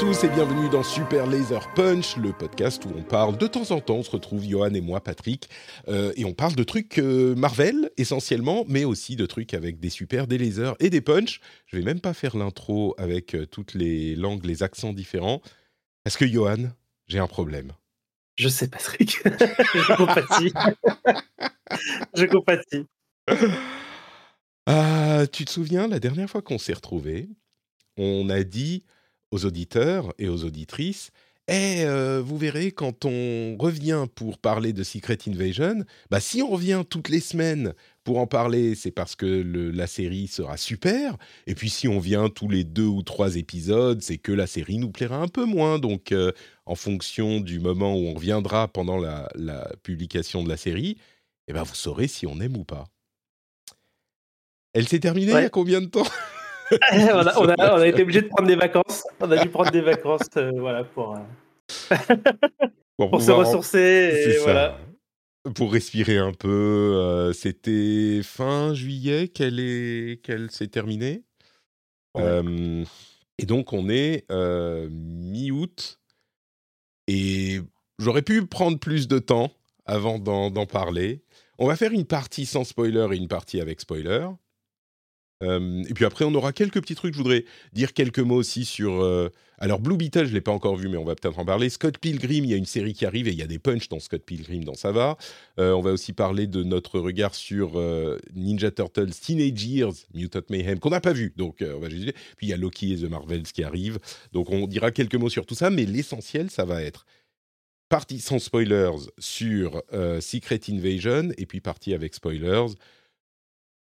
Tous et bienvenue dans Super Laser Punch, le podcast où on parle de temps en temps, on se retrouve Johan et moi, Patrick, euh, et on parle de trucs euh, Marvel essentiellement, mais aussi de trucs avec des super, des lasers et des punch. Je vais même pas faire l'intro avec euh, toutes les langues, les accents différents, parce que Johan, j'ai un problème? Je sais, Patrick. je compatis. je compatis. Ah, tu te souviens, la dernière fois qu'on s'est retrouvés, on a dit aux auditeurs et aux auditrices Eh, euh, vous verrez, quand on revient pour parler de Secret Invasion, bah, si on revient toutes les semaines pour en parler, c'est parce que le- la série sera super. Et puis si on vient tous les deux ou trois épisodes, c'est que la série nous plaira un peu moins. Donc, euh, en fonction du moment où on reviendra pendant la, la publication de la série, eh ben, vous saurez si on aime ou pas. Elle s'est terminée il y a combien de temps? on, a, on a- on a été obligé de prendre des vacances. On a dû prendre des vacances euh, voilà, pour, euh, pour se en- ressourcer. Et voilà. Pour respirer un peu, euh, c'était fin juillet qu'elle est qu'elle s'est terminée. Ouais. Euh, et donc on est euh, mi-août et j'aurais pu prendre plus de temps avant d'en d'en parler. On va faire une partie sans spoiler et une partie avec spoiler. Et puis après, on aura quelques petits trucs. Je voudrais dire quelques mots aussi sur. euh, alors, Blue Beetle, je ne l'ai pas encore vu, mais on va peut-être en parler. Scott Pilgrim, il y a une série qui arrive et il y a des punchs dans Scott Pilgrim, dans ça va. Euh, on va aussi parler de notre regard sur euh, Ninja Turtles Teenage Years, Mutant Mayhem, qu'on n'a pas vu. Donc, on va juste. Puis il y a Loki et The Marvels qui arrivent. Donc, on dira quelques mots sur tout ça, mais l'essentiel, ça va être partie sans spoilers sur Secret Invasion et puis partie avec spoilers.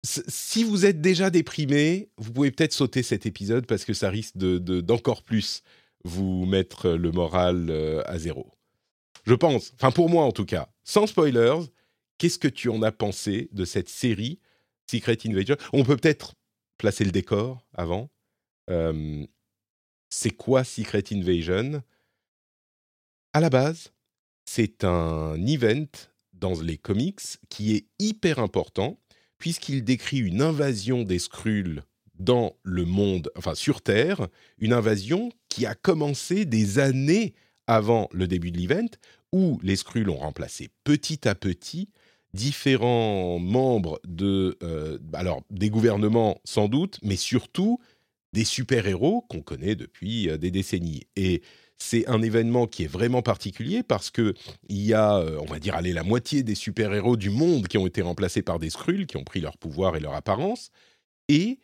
Si vous êtes déjà déprimé, vous pouvez peut-être sauter cet épisode parce que ça risque de- de- d'encore plus vous mettre le moral euh, à zéro. Je pense, enfin pour moi en tout cas, sans spoilers, qu'est-ce que tu en as pensé de cette série Secret Invasion? On peut peut-être placer le décor avant. Euh, C'est quoi Secret Invasion? À la base, c'est un event dans les comics qui est hyper important puisqu'il décrit une invasion des Skrulls dans le monde, enfin sur Terre, une invasion qui a commencé des années avant le début de l'event, où les Skrulls ont remplacé petit à petit différents membres de, euh, alors des gouvernements sans doute, mais surtout des super-héros qu'on connaît depuis euh, des décennies. Et c'est un événement qui est vraiment particulier parce que il y a, euh, on va dire, allez, la moitié des super-héros du monde qui ont été remplacés par des Skrulls, qui ont pris leur pouvoir et leur apparence, et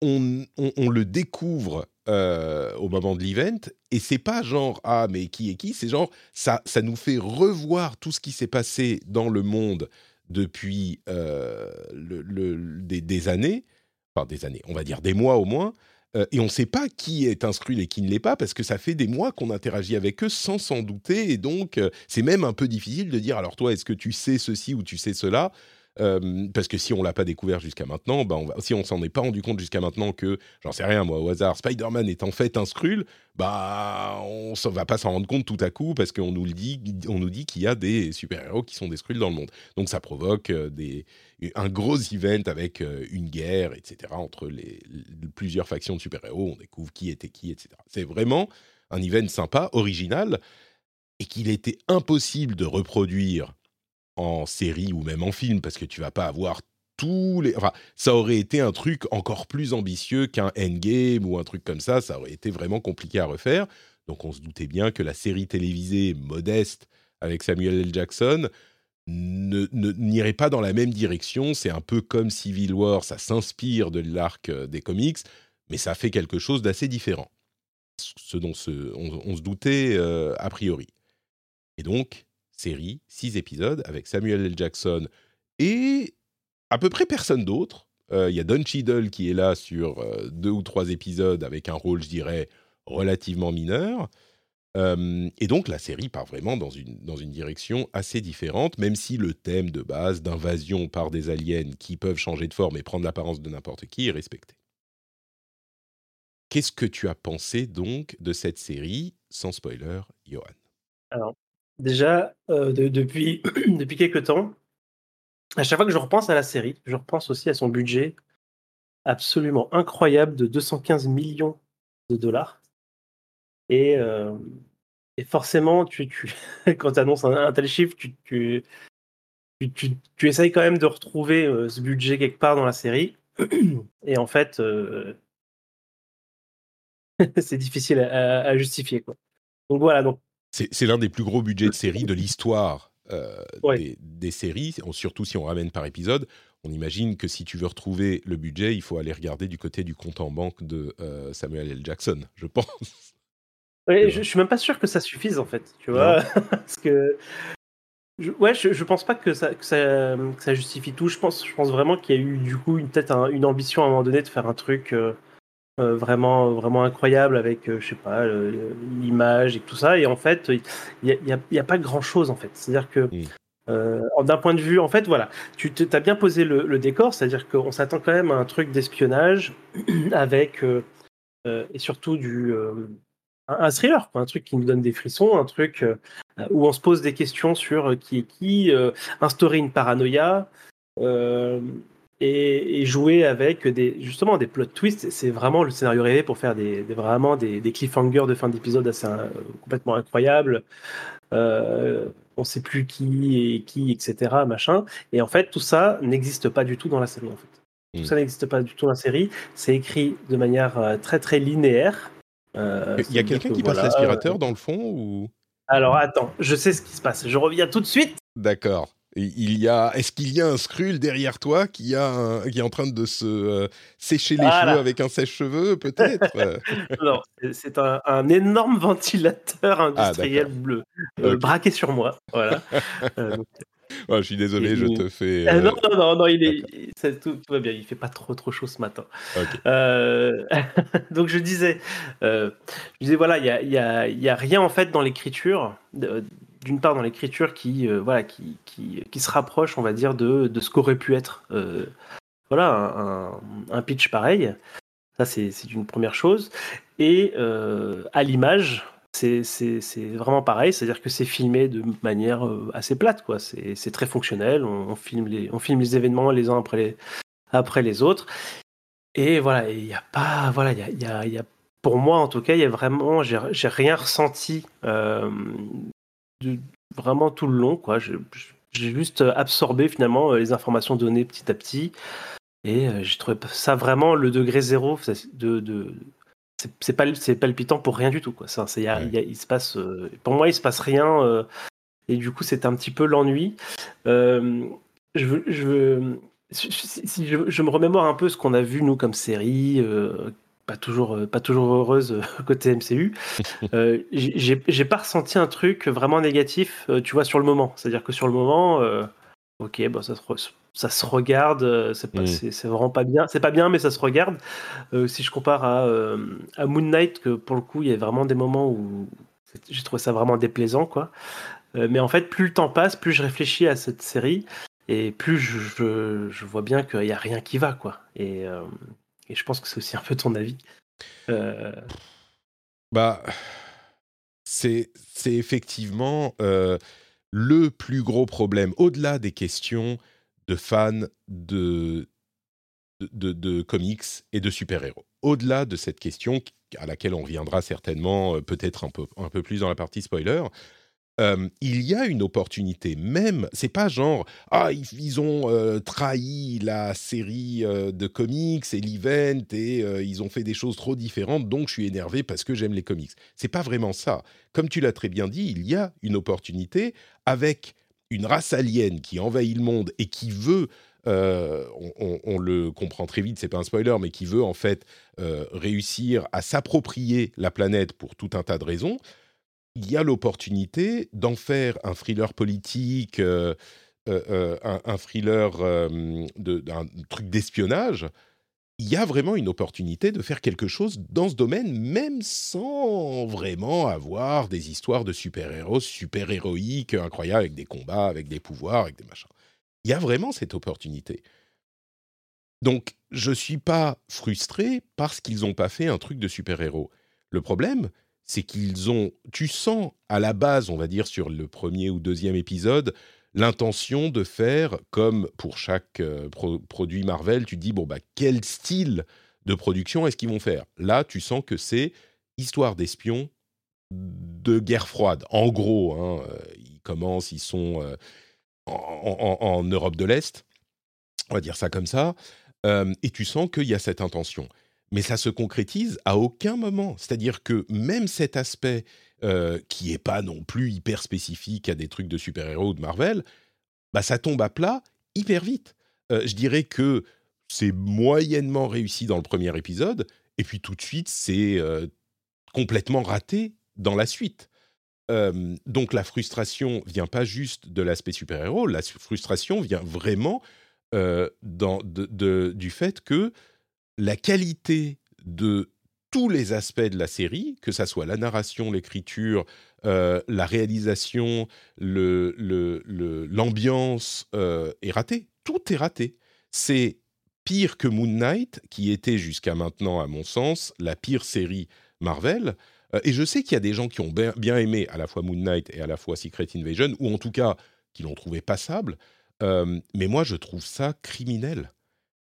on, le découvre euh, au moment de l'event, et c'est pas genre ah mais qui est qui, c'est genre ça, ça nous fait revoir tout ce qui s'est passé dans le monde depuis euh, des, des années, enfin des années, on va dire des mois au moins, euh, et on ne sait pas qui est Skrull et qui ne l'est pas, parce que ça fait des mois qu'on interagit avec eux sans s'en douter, et donc euh, c'est même un peu difficile de dire, alors toi, est-ce que tu sais ceci ou tu sais cela? Parce que si on l'a pas découvert jusqu'à maintenant, bah on va, si on s'en est pas rendu compte jusqu'à maintenant que, j'en sais rien moi au hasard, Spider-Man est en fait un Skrull, bah on ne va pas s'en rendre compte tout à coup parce qu'on nous dit, qu'il y a des super-héros qui sont des Skrulls dans le monde. Donc ça provoque un gros event avec une guerre, etc. entre les- plusieurs factions de super-héros. On découvre qui était qui, etc. C'est vraiment un event sympa, original, et qu'il était impossible de reproduire en série ou même en film, parce que tu vas pas avoir tous les. Enfin, ça aurait été un truc encore plus ambitieux qu'un Endgame ou un truc comme ça. Ça aurait été vraiment compliqué à refaire. Donc, on se doutait bien que la série télévisée modeste avec Samuel L. Jackson n'irait pas dans la même direction. C'est un peu comme Civil War, ça s'inspire de l'arc euh, des comics, mais ça fait quelque chose d'assez différent. Ce dont on, se doutait euh, a priori. Et donc, série, six épisodes avec Samuel L. Jackson et à peu près personne d'autre. Euh, il y a Don Cheadle qui est là sur euh, deux ou trois épisodes avec un rôle, je dirais, relativement mineur. Euh, et donc la série part vraiment dans une, dans une direction assez différente, même si le thème de base d'invasion par des aliens qui peuvent changer de forme et prendre l'apparence de n'importe qui est respecté. Qu'est-ce que tu as pensé donc de cette série, sans spoiler, Johan Alors, déjà, depuis, depuis quelques temps, à chaque fois que je repense à la série, je repense aussi à son budget absolument incroyable de 215 millions de dollars. Et, euh, forcément, quand tu annonces un, tel chiffre, tu, essayes quand même de retrouver euh, ce budget quelque part dans la série. Et en fait, euh, c'est difficile à, justifier. Donc voilà. Donc... C'est l'un des plus gros budgets de série de l'histoire euh, des, séries, surtout si on ramène par épisode, on imagine que si tu veux retrouver le budget, il faut aller regarder du côté du compte en banque de euh, Samuel L. Jackson, je pense. Oui, je, suis même pas sûr que ça suffise en fait, tu vois, parce que je, ouais, je, pense pas que ça, que ça, justifie tout. Je pense, je pense vraiment qu'il y a eu du coup une peut-être une ambition à un moment donné de faire un truc. Euh, euh, vraiment, vraiment incroyable avec, euh, je sais pas, l'image et tout ça. Et en fait, il n'y a, pas grand-chose, en fait. C'est-à-dire que, mm. euh, d'un point de vue, en fait, voilà, tu as bien posé le, décor, c'est-à-dire qu'on s'attend quand même à un truc d'espionnage avec, et surtout du... un thriller, un truc qui nous donne des frissons, un truc où on se pose des questions sur qui est qui, instaurer une paranoïa, et, jouer avec des, justement des plot twists. C'est vraiment le scénario rêvé pour faire des, vraiment des, cliffhangers de fin d'épisode assez euh, complètement incroyables. Euh, on sait plus qui et qui, etc. Machin. Et en fait, tout ça n'existe pas du tout dans la série. En fait. Tout hmm. ça n'existe pas du tout dans la série. C'est écrit de manière euh, très très linéaire. Il y a quelqu'un qui passe l'aspirateur dans le fond ou? Alors attends, je sais ce qui se passe. Je reviens tout de suite. D'accord. Il y a, est-ce qu'il y a un Skrull derrière toi qui, a qui est en train de se euh, sécher les cheveux avec un sèche-cheveux, peut-être? Non, c'est un, énorme ventilateur ah, industriel bleu euh, braqué sur moi. Voilà. Euh, oh, je suis désolé, je te fais. Ah, non, non, non, non, il est, tout, va bien. Il fait pas trop, trop chaud ce matin. donc je disais, je disais voilà, il y a, y, a, y a, rien en fait dans l'écriture d'une part dans l'écriture qui, euh, voilà, qui, qui, qui, se rapproche, on va dire, de, de ce qu'aurait pu être euh, voilà, un, un, pitch pareil. Ça, c'est une première chose. Et euh, à l'image, c'est vraiment pareil, c'est-à-dire que c'est filmé de manière assez plate, quoi. C'est très fonctionnel, on, filme les, on filme les événements les uns après les, après les autres. Et voilà, il n'y a pas, voilà, il y a, y, y a, pour moi en tout cas, il y a vraiment, j'ai rien ressenti vraiment tout le long. quoi. J'ai juste absorbé finalement euh, les informations données petit à petit. Et euh, j'ai trouvé ça vraiment le degré zéro. De, de c'est pas c'est palpitant pour rien du tout quoi. Ça, a, il se passe, euh, pour moi il se passe rien et du coup c'est un petit peu l'ennui. je, je, si, je, je, me remémore un peu ce qu'on a vu nous comme série, pas toujours, euh, pas toujours heureuse euh, côté MCU. Euh, j'ai pas ressenti un truc vraiment négatif, tu vois, sur le moment. C'est-à-dire que sur le moment, ok, bon, ça, se ça se regarde, c'est mm. vraiment pas bien. C'est pas bien, mais ça se regarde. si je compare à, à, Moon Knight, que pour le coup, il y a vraiment des moments où j'ai trouvé ça vraiment déplaisant, quoi. mais en fait, plus le temps passe, plus je réfléchis à cette série. Et plus je, je, vois bien qu'il n'y a rien qui va, quoi. Et, et je pense que c'est aussi un peu ton avis. Euh, bah, c'est effectivement euh, le plus gros problème, au-delà des questions de fans de, de, comics et de super-héros. Au-delà de cette question à laquelle on reviendra certainement euh, peut-être un peu, un peu plus dans la partie spoiler, euh, il y a une opportunité. Même, c'est pas genre ah ils, ont euh, trahi la série euh, de comics et l'event et ils ont fait des choses trop différentes, donc je suis énervé parce que j'aime les comics. C'est pas vraiment ça. Comme tu l'as très bien dit, il y a une opportunité avec une race alien qui envahit le monde et qui veut on, on, le comprend très vite, c'est pas un spoiler, mais qui veut en fait réussir à s'approprier la planète pour tout un tas de raisons il y a l'opportunité d'en faire un thriller politique, euh, euh, euh, un, thriller, de, un truc d'espionnage. Il y a vraiment une opportunité de faire quelque chose dans ce domaine, même sans vraiment avoir des histoires de super-héros, super-héroïques, incroyables, avec des combats, avec des pouvoirs, avec des machins. Il y a vraiment cette opportunité. Donc, je ne suis pas frustré parce qu'ils n'ont pas fait un truc de super-héros. Le problème, c'est qu'ils ont, tu sens à la base, on va dire sur le premier ou deuxième épisode, l'intention de faire comme pour chaque euh, produit Marvel, tu te dis bon bah quel style de production est-ce qu'ils vont faire? Là, tu sens que c'est histoire d'espions de guerre froide. En gros, hein, euh, ils commencent, ils sont euh, en, Europe de l'Est, on va dire ça comme ça, et tu sens qu'il y a cette intention mais ça se concrétise à aucun moment. C'est-à-dire que même cet aspect euh, qui n'est pas non plus hyper spécifique à des trucs de super-héros ou de Marvel, bah, ça tombe à plat hyper vite. Euh, je dirais que c'est moyennement réussi dans le premier épisode, et puis tout de suite, c'est euh, complètement raté dans la suite. donc la frustration vient pas juste de l'aspect super-héros, la frustration vient vraiment dans, du fait que la qualité de tous les aspects de la série, que ça soit la narration, l'écriture, euh, la réalisation, l'ambiance, euh, est ratée. Tout est raté. C'est pire que Moon Knight, qui était jusqu'à maintenant, à mon sens, la pire série Marvel. Euh, et je sais qu'il y a des gens qui ont bien, aimé à la fois Moon Knight et à la fois Secret Invasion, ou en tout cas qui l'ont trouvé passable. mais moi, je trouve ça criminel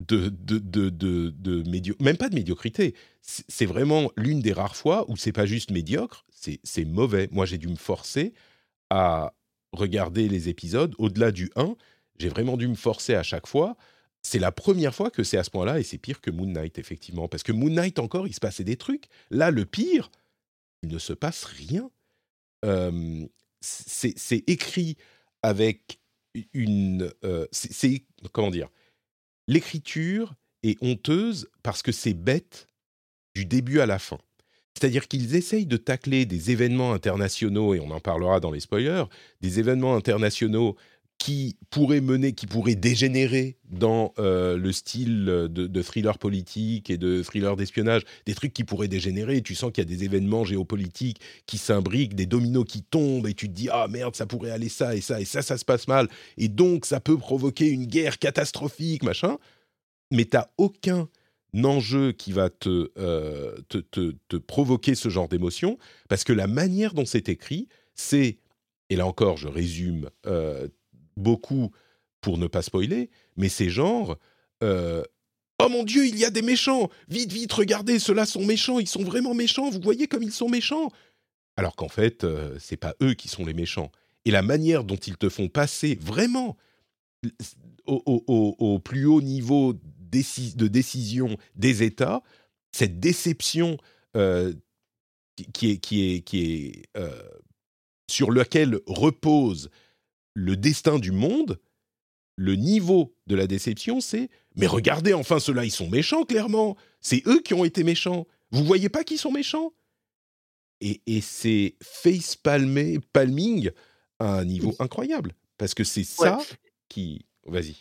de, de, de, de, même pas de médiocrité. C'est vraiment l'une des rares fois où c'est pas juste médiocre, c'est mauvais. Moi, j'ai dû me forcer à regarder les épisodes au-delà du 1. J'ai vraiment dû me forcer à chaque fois. C'est la première fois que c'est à ce point-là et c'est pire que Moon Knight, effectivement. Parce que Moon Knight, encore, il se passait des trucs. Là, le pire, il ne se passe rien. C'est écrit avec une. Euh, c'est. Comment dire l'écriture est honteuse parce que c'est bête du début à la fin. C'est-à-dire qu'ils essayent de tacler des événements internationaux, et on en parlera dans les spoilers, des événements internationaux qui pourraient mener, qui pourraient dégénérer dans euh, le style de, thriller politique et de thriller d'espionnage, des trucs qui pourraient dégénérer. Tu sens qu'il y a des événements géopolitiques qui s'imbriquent, des dominos qui tombent, et tu te dis ah merde, ça pourrait aller ça et ça et ça, ça se passe mal, et donc ça peut provoquer une guerre catastrophique, machin. Mais t'as aucun enjeu qui va euh, te, te, te, provoquer ce genre d'émotion, parce que la manière dont c'est écrit, c'est, et là encore, je résume euh, beaucoup pour ne pas spoiler, mais c'est genre euh, Oh mon Dieu, il y a des méchants Vite, vite, regardez, ceux-là sont méchants, ils sont vraiment méchants, vous voyez comme ils sont méchants Alors qu'en fait, euh, c'est pas eux qui sont les méchants. Et la manière dont ils te font passer vraiment au, plus haut niveau de décision des États, cette déception euh, qui est, qui est, qui est sur laquelle repose le destin du monde, le niveau de la déception, c'est mais regardez enfin ceux-là, ils sont méchants clairement. C'est eux qui ont été méchants. Vous voyez pas qu'ils sont méchants? Et, c'est face palming à un niveau incroyable parce que c'est ça qui. Vas-y.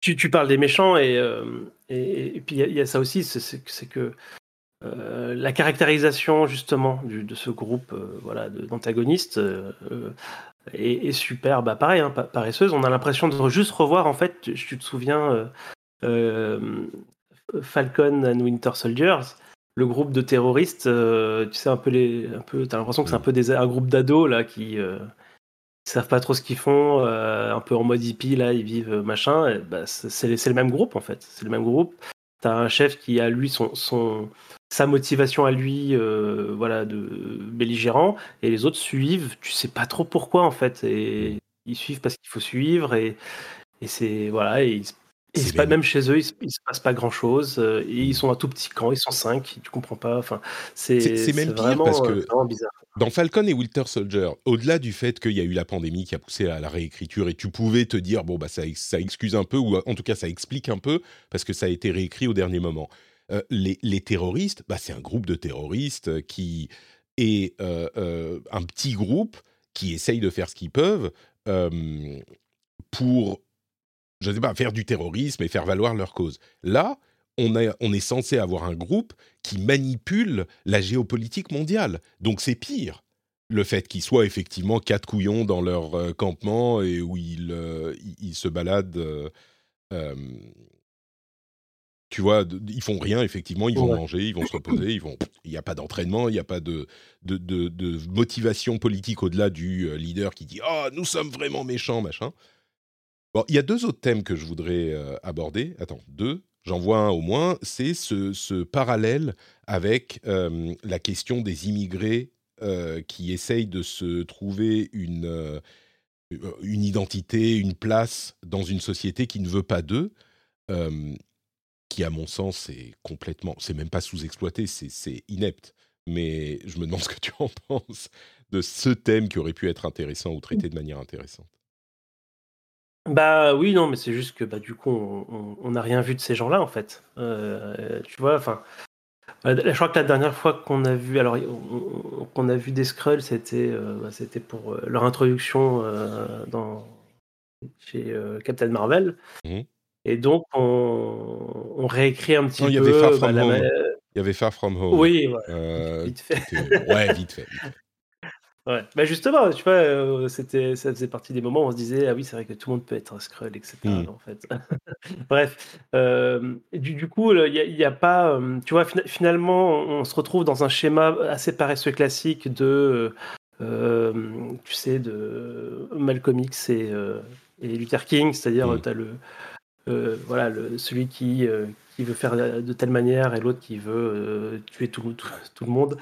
Tu, parles des méchants et, euh, et, puis il y, a ça aussi, c'est que euh, la caractérisation justement de ce groupe euh, voilà d'antagonistes est, super, bah pareil, hein, paresseuse. On a l'impression de juste revoir, en fait, tu, te souviens, euh, euh, Falcon and Winter Soldiers, le groupe de terroristes, euh, tu sais, un peu les. Un peu, t'as l'impression que c'est un peu des, un groupe d'ados, là, qui. savent pas trop ce qu'ils font, un peu en mode hippie, là, ils vivent machin. bah, c'est le même groupe, en fait. C'est le même groupe. Tu as un chef qui a lui son, son sa motivation à lui, euh, voilà, de belligérant, et les autres suivent. Tu sais pas trop pourquoi en fait, et ils suivent parce qu'il faut suivre, et, et c'est voilà, et ils, pas même chez eux, il, se- il se passe pas grand chose. Et ils sont un tout petit camp, ils sont cinq, tu comprends pas. Enfin, c'est même pire vraiment, parce que- euh, vraiment bizarre. Dans Falcon et Winter Soldier, au-delà du fait qu'il y a eu la pandémie qui a poussé à la réécriture et tu pouvais te dire bon bah ça, ex- ça excuse un peu ou en tout cas ça explique un peu parce que ça a été réécrit au dernier moment. Euh, les, terroristes, bah, c'est un groupe de terroristes euh, qui est euh, un petit groupe qui essaye de faire ce qu'ils peuvent pour, je sais pas, faire du terrorisme et faire valoir leur cause. Là, on, a- on est censé avoir un groupe qui manipule la géopolitique mondiale. Donc c'est pire. Le fait qu'ils soient effectivement quatre couillons dans leur euh, campement et où ils, euh, ils, se baladent. euh, tu vois, ils font rien, effectivement, ils vont Ouais. manger, ils vont se reposer, ils vont. Il n'y a pas d'entraînement, il n'y a pas de, de, de- de motivation politique au-delà du leader qui dit Ah, nous sommes vraiment méchants, machin. Bon, il y a deux autres thèmes que je voudrais aborder. Attends, deux, j'en vois un au moins. C'est ce, parallèle avec euh, la question des immigrés euh, qui essayent de se trouver une, euh, une identité, une place dans une société qui ne veut pas d'eux. qui, à mon sens, est complètement. C'est même pas sous-exploité, c'est inepte. Mais je me demande ce que tu en penses de ce thème qui aurait pu être intéressant ou traité de manière intéressante. Bah oui, non, mais c'est juste que bah, du coup, on- n'a rien vu de ces gens-là, en fait. Euh, tu vois, enfin. euh, Je crois que la dernière fois qu'on a vu, alors on- on- qu'on a vu des Skrulls, c'était euh, bah, c'était pour euh, leur introduction euh, dans chez Captain Marvel. Mhm. Et donc on, on réécrit un petit Non, il y peu. avait Far bah, From la Home. Il y avait Far From Home. Oui, Euh, vite fait. Ouais, vite fait. vite fait. Ouais. Bah justement, tu vois, euh, c'était, ça faisait partie des moments où on se disait, ah oui, c'est vrai que tout le monde peut être un Skrull, etc. Mm. En fait. Bref, euh, du, du coup, il n'y a, pas, euh, tu vois, fina- finalement, on, se retrouve dans un schéma assez paresseux classique de, tu sais, de Malcolm X et, et Luther King, c'est-à-dire, Mm. tu as le, euh, voilà, le, celui qui, euh, qui veut faire de telle manière et l'autre qui veut euh, tuer tout, tout, tout le monde.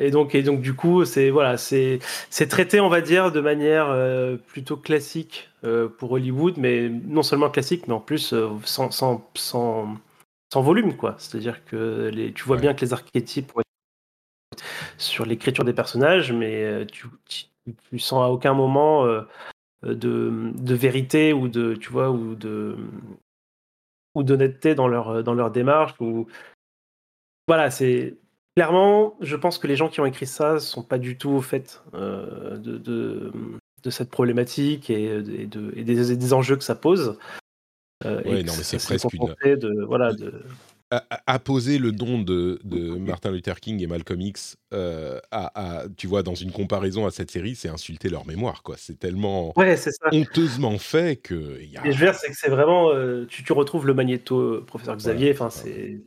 Et donc, et donc du coup, c'est voilà, c'est traité, on va dire, de manière plutôt classique pour Hollywood, mais non seulement classique, mais en plus sans, sans, sans, sans volume, quoi. C'est-à-dire que les, tu vois Ouais. bien que les archétypes être sur l'écriture des personnages, mais tu, tu, tu sens à aucun moment de, de vérité ou de, tu vois, ou de ou d'honnêteté dans leur dans leur démarche ou voilà c'est clairement je pense que les gens qui ont écrit ça sont pas du tout au fait euh, de, de, de cette problématique et, et, de, et des, des enjeux que ça pose. Euh, Ouais, non, mais c'est presque une- de voilà de a, a- a posé le don de, de Martin Luther King et Malcolm X euh, à, à- tu vois, dans une comparaison à cette série, c'est insulter leur mémoire, quoi. C'est tellement ouais c'est ça. honteusement fait que y a... et je veux dire c'est que c'est vraiment euh, tu, tu retrouves le magnéto euh, professeur Xavier enfin c'est c'est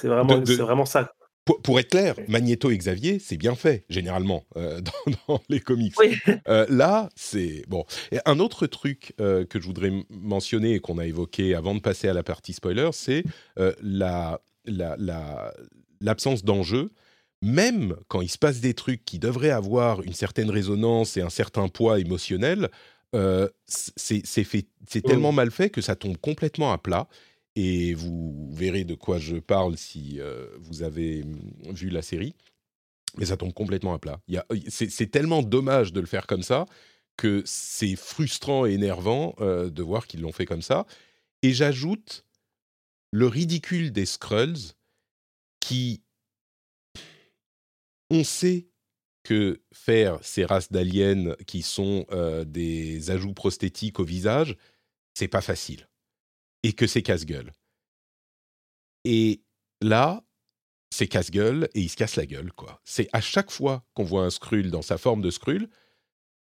c'est vraiment De- vraiment ça Pour, pour être clair, Magneto et Xavier, c'est bien fait, généralement, euh, dans, dans les comics. oui Euh, là, c'est bon. Et un autre truc euh, que je voudrais mentionner et qu'on a évoqué avant de passer à la partie spoiler, c'est la la- la- l'absence d'enjeu. Même quand il se passe des trucs qui devraient avoir une certaine résonance et un certain poids émotionnel, c'est c'est fait, c'est Mm. tellement mal fait que ça tombe complètement à plat. Et vous verrez de quoi je parle si euh, vous avez vu la série. Mais ça tombe complètement à plat. C'est tellement dommage de le faire comme ça que c'est frustrant et énervant euh, de voir qu'ils l'ont fait comme ça. Et j'ajoute le ridicule des Skrulls qui... On sait que faire ces races d'aliens qui sont euh, des ajouts prosthétiques au visage, c'est pas facile. Et que c'est casse-gueule. Et là, c'est casse-gueule et il se casse la gueule, quoi. C'est à chaque fois qu'on voit un Skrull dans sa forme de Skrull,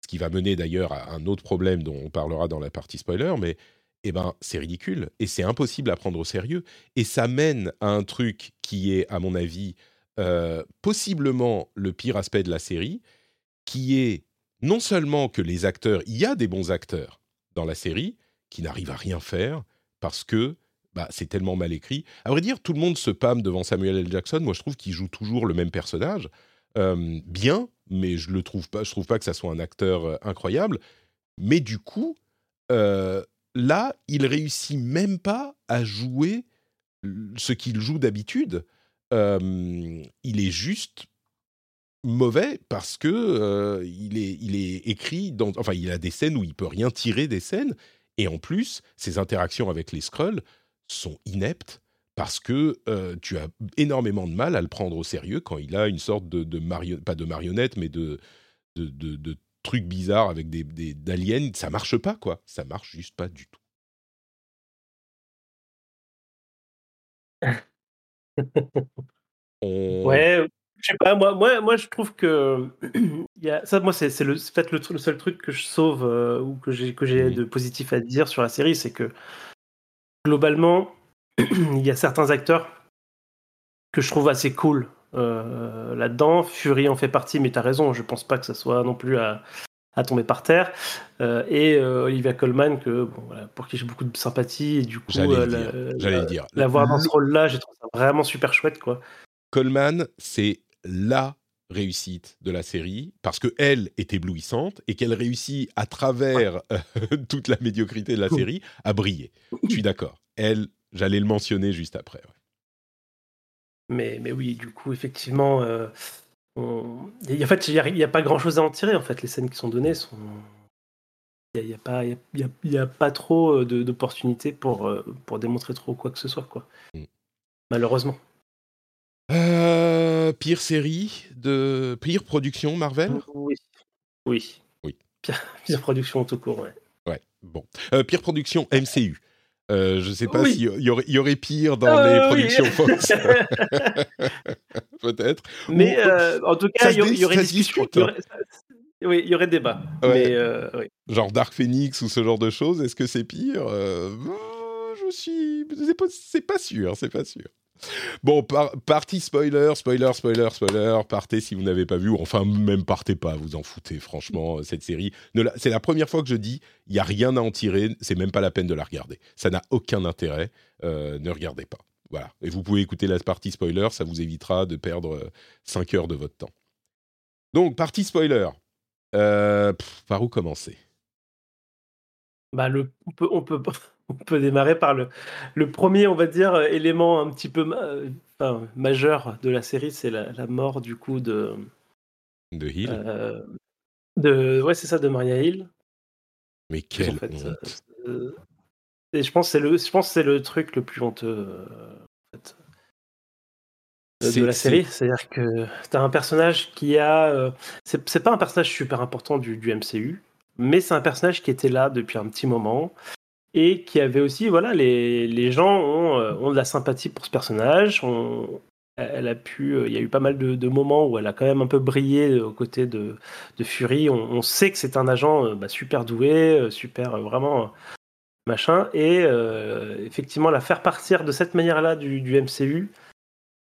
ce qui va mener d'ailleurs à un autre problème dont on parlera dans la partie spoiler, mais eh ben, c'est ridicule et c'est impossible à prendre au sérieux. Et ça mène à un truc qui est, à mon avis, euh, possiblement le pire aspect de la série, qui est non seulement que les acteurs, il y a des bons acteurs dans la série qui n'arrivent à rien faire parce que bah, c'est tellement mal écrit. À vrai dire, tout le monde se pâme devant Samuel L. Jackson. Moi, je trouve qu'il joue toujours le même personnage. Euh, bien, mais je le trouve pas. Trouve pas que ça soit un acteur euh, incroyable. Mais du coup, euh, là, il réussit même pas à jouer ce qu'il joue d'habitude. il est juste mauvais parce que il, est, il est écrit dans. Enfin, il a des scènes où il peut rien tirer des scènes. Et en plus, ses interactions avec les Skrulls sont ineptes parce que euh, tu as énormément de mal à le prendre au sérieux quand il a une sorte de, de marionnette, pas de marionnette, mais de, de, de, trucs bizarres avec des, d'aliens. Ça marche pas, quoi. Ça marche juste pas du tout. Ouais, je sais pas, moi, moi, moi je trouve que y a, ça, moi, c'est, c'est, le, peut-être le, seul truc que je sauve euh, ou que j'ai, que j'ai de positif à dire sur la série, c'est que globalement, il y a certains acteurs que je trouve assez cool euh, là-dedans. Fury en fait partie, mais tu as raison, je pense pas que ça soit non plus à, tomber par terre. Euh, et euh, Olivia Colman, que, pour qui j'ai beaucoup de sympathie, et du coup, j'allais dire, la, voir dans ce rôle-là, j'ai trouvé ça vraiment super chouette. Quoi. Coleman, c'est la réussite de la série parce que elle est éblouissante et qu'elle réussit à travers toute la médiocrité de la série à briller. Je suis d'accord. Elle, J'allais le mentionner juste après. Mais, mais oui, du coup, effectivement, euh, en fait, il n'y a, pas grand-chose à en tirer. En fait, les scènes qui sont données sont. Il n'y a, pas, y a, pas trop euh, d'opportunités pour, euh, pour démontrer trop quoi que ce soit, quoi. Mm. Malheureusement. Pire série de pire production Marvel? Oui, oui, oui. Pire, production tout court, ouais. Ouais, bon. pire production MCU. Euh, je ne sais pas s'il y, aurait, y aurait pire dans les euh, productions Fox. Peut-être. Mais euh, en tout cas, il y, aurait discussion. oui, il y aurait débat. Mais, Genre Dark Phoenix ou ce genre de choses, est-ce que c'est pire? Je suis. C'est pas, pas sûr, c'est pas sûr. Bon, par, partie spoiler, spoiler, spoiler, spoiler. Partez si vous n'avez pas vu, enfin, même partez pas, vous en foutez, franchement, cette série. C'est la première fois que je dis, il n'y a rien à en tirer, c'est même pas la peine de la regarder. Ça n'a aucun intérêt, euh, ne regardez pas. Voilà. Et vous pouvez écouter la partie spoiler, ça vous évitera de perdre 5 heures de votre temps. Donc, partie spoiler. Euh, par où commencer? Bah on peut on peut démarrer par le, le premier, on va dire, élément un petit peu enfin, majeur de la série, c'est la, la, mort du coup de. De Hill euh, de, Ouais, c'est ça, de Maria Hill. Mais quelle en fait, honte. Euh, et je pense que c'est le, je pense c'est le truc le plus honteux en fait, de la série. C'est-à-dire que tu as un personnage qui a. Euh, c'est pas un personnage super important du, du MCU, mais c'est un personnage qui était là depuis un petit moment et qui avait aussi, voilà, les, les gens ont, euh, ont, de la sympathie pour ce personnage. elle a pu, euh, il y a eu pas mal de, de, moments où elle a quand même un peu brillé aux côtés de, de Fury. On, sait que c'est un agent euh, bah, super doué, super vraiment machin, et effectivement la faire partir de cette manière-là du, du, MCU,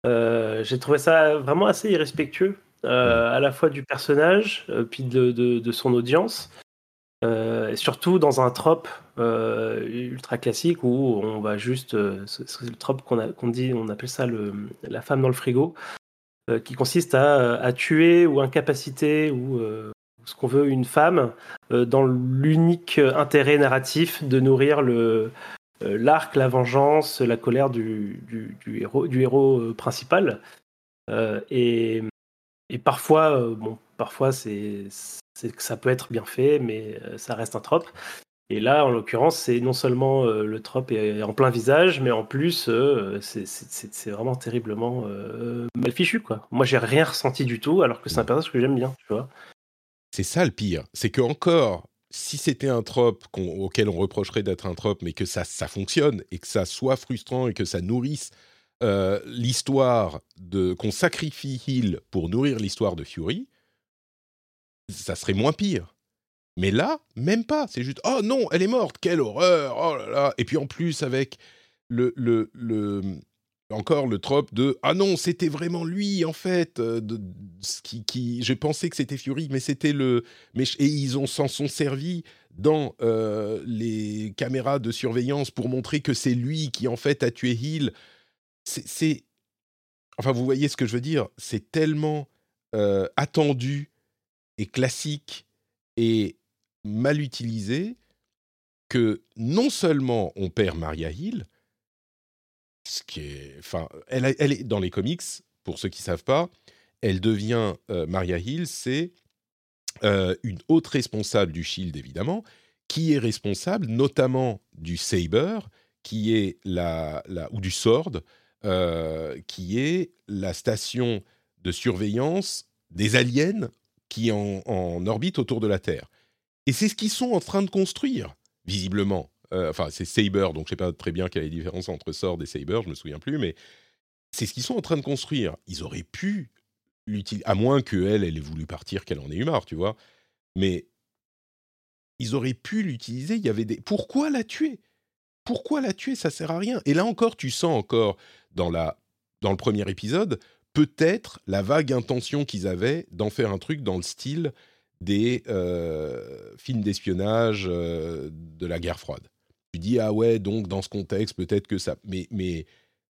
j'ai trouvé ça vraiment assez irrespectueux. à la fois du personnage, puis de, de, de, son audience, euh, surtout dans un trope euh, ultra classique où on va juste, euh, c'est le trope qu'on dit, on appelle ça la femme dans le frigo, qui consiste à, tuer ou incapaciter ou ce qu'on veut une femme dans l'unique intérêt narratif de nourrir l'arc, la vengeance, la colère du héros principal. et, et parfois, bon, parfois c'est c'est que ça peut être bien fait, mais euh, ça reste un trope. Et là, en l'occurrence, c'est non seulement euh, le trope est en plein visage, mais en plus, euh, c'est vraiment terriblement mal fichu. Quoi. Moi, j'ai rien ressenti du tout, alors que c'est un personnage que j'aime bien, tu vois. C'est ça le pire, c'est que encore, si c'était un trope auquel on reprocherait d'être un trope, mais que ça, ça fonctionne et que ça soit frustrant et que ça nourrisse l'histoire de qu'on sacrifie Hill pour nourrir l'histoire de Fury, ça serait moins pire. Mais là, même pas. C'est juste, oh non, elle est morte, quelle horreur, oh là. Et puis en plus, avec le, le, le encore le trope de ah non c'était vraiment lui en fait euh, de, qui, qui j'ai pensé que c'était Fury mais c'était le mais et ils ont s'en sont servis dans euh, les caméras de surveillance pour montrer que c'est lui qui en fait a tué Hill. C'est, enfin, vous voyez ce que je veux dire? C'est tellement euh, attendu classique et mal utilisé que non seulement on perd Maria Hill, ce qui est, enfin, elle, elle est dans les comics. Pour ceux qui savent pas, elle devient euh, Maria Hill, c'est euh, une haute responsable du Shield évidemment, qui est responsable notamment du Saber, qui est la, la ou du Sword, euh, qui est la station de surveillance des aliens qui en, en orbite autour de la Terre. Et c'est ce qu'ils sont en train de construire, visiblement. enfin, c'est Saber, donc je ne sais pas très bien quelle est la différence entre Sword et Saber, je me souviens plus, mais c'est ce qu'ils sont en train de construire. Ils auraient pu à moins qu'elle, elle ait voulu partir, qu'elle en ait eu marre, tu vois. Mais ils auraient pu l'utiliser. Il y avait des. Pourquoi la tuer? Pourquoi la tuer? Ça sert à rien. Et là encore, tu sens encore dans la dans le premier épisode peut-être la vague intention qu'ils avaient d'en faire un truc dans le style des euh, films d'espionnage euh, de la guerre froide. Tu dis ah ouais donc dans ce contexte peut-être que ça mais mais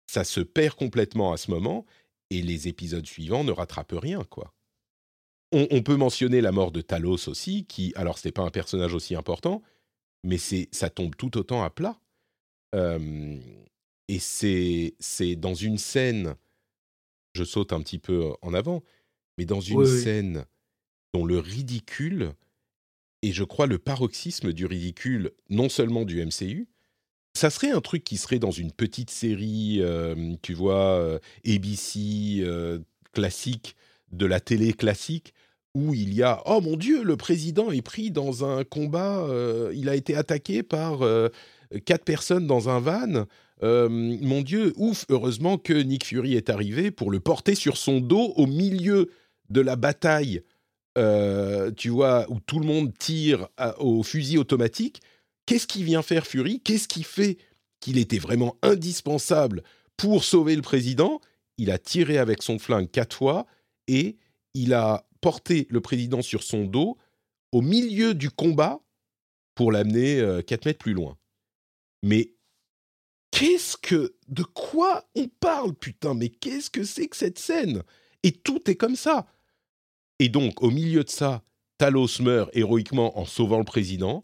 ça se perd complètement à ce moment et les épisodes suivants ne rattrapent rien, quoi. On, peut mentionner la mort de Talos aussi, qui, alors c'est pas un personnage aussi important, mais c'est ça tombe tout autant à plat. et c'est c'est dans une scène, je saute un petit peu en avant, mais dans une scène dont le ridicule et je crois le paroxysme du ridicule, non seulement du MCU, ça serait un truc qui serait dans une petite série, euh, tu vois, ABC euh, classique, de la télé classique, où il y a oh mon Dieu, le président est pris dans un combat, il a été attaqué par quatre personnes dans un van. Mon Dieu, ouf, heureusement que Nick Fury est arrivé pour le porter sur son dos au milieu de la bataille, tu vois, où tout le monde tire au fusil automatique. Qu'est-ce qui vient faire Fury? Qu'est-ce qui fait? Qu'il était vraiment indispensable pour sauver le président. Il a tiré avec son flingue quatre fois et il a porté le président sur son dos au milieu du combat pour l'amener 4 euh, mètres plus loin. Mais qu'est-ce que... De quoi on parle, putain Mais qu'est-ce que c'est que cette scène? Et tout est comme ça. Et donc, au milieu de ça, Talos meurt héroïquement en sauvant le président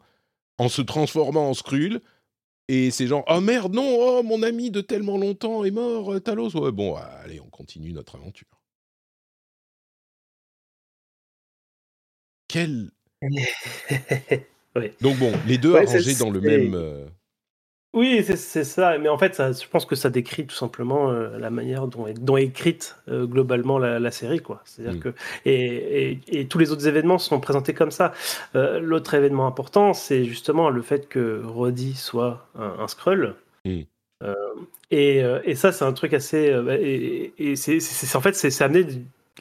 en se transformant en Skrull. Et c'est genre, oh merde, non, oh, mon ami de tellement longtemps est mort, euh, Talos. Ouais, bon, allez, on continue notre aventure. Quel. Donc bon, les deux arrangés dans le même. Oui, c'est ça. Mais en fait, ça, je pense que ça décrit tout simplement euh, la manière dont est, dont est écrite euh, globalement la, série, quoi. C'est-à-dire mm. que et, et, tous les autres événements sont présentés comme ça. Euh, l'autre événement important, c'est justement le fait que Roddy soit un, Skrull. Mm. Et, et, ça, c'est un truc assez. et c'est en fait, c'est amené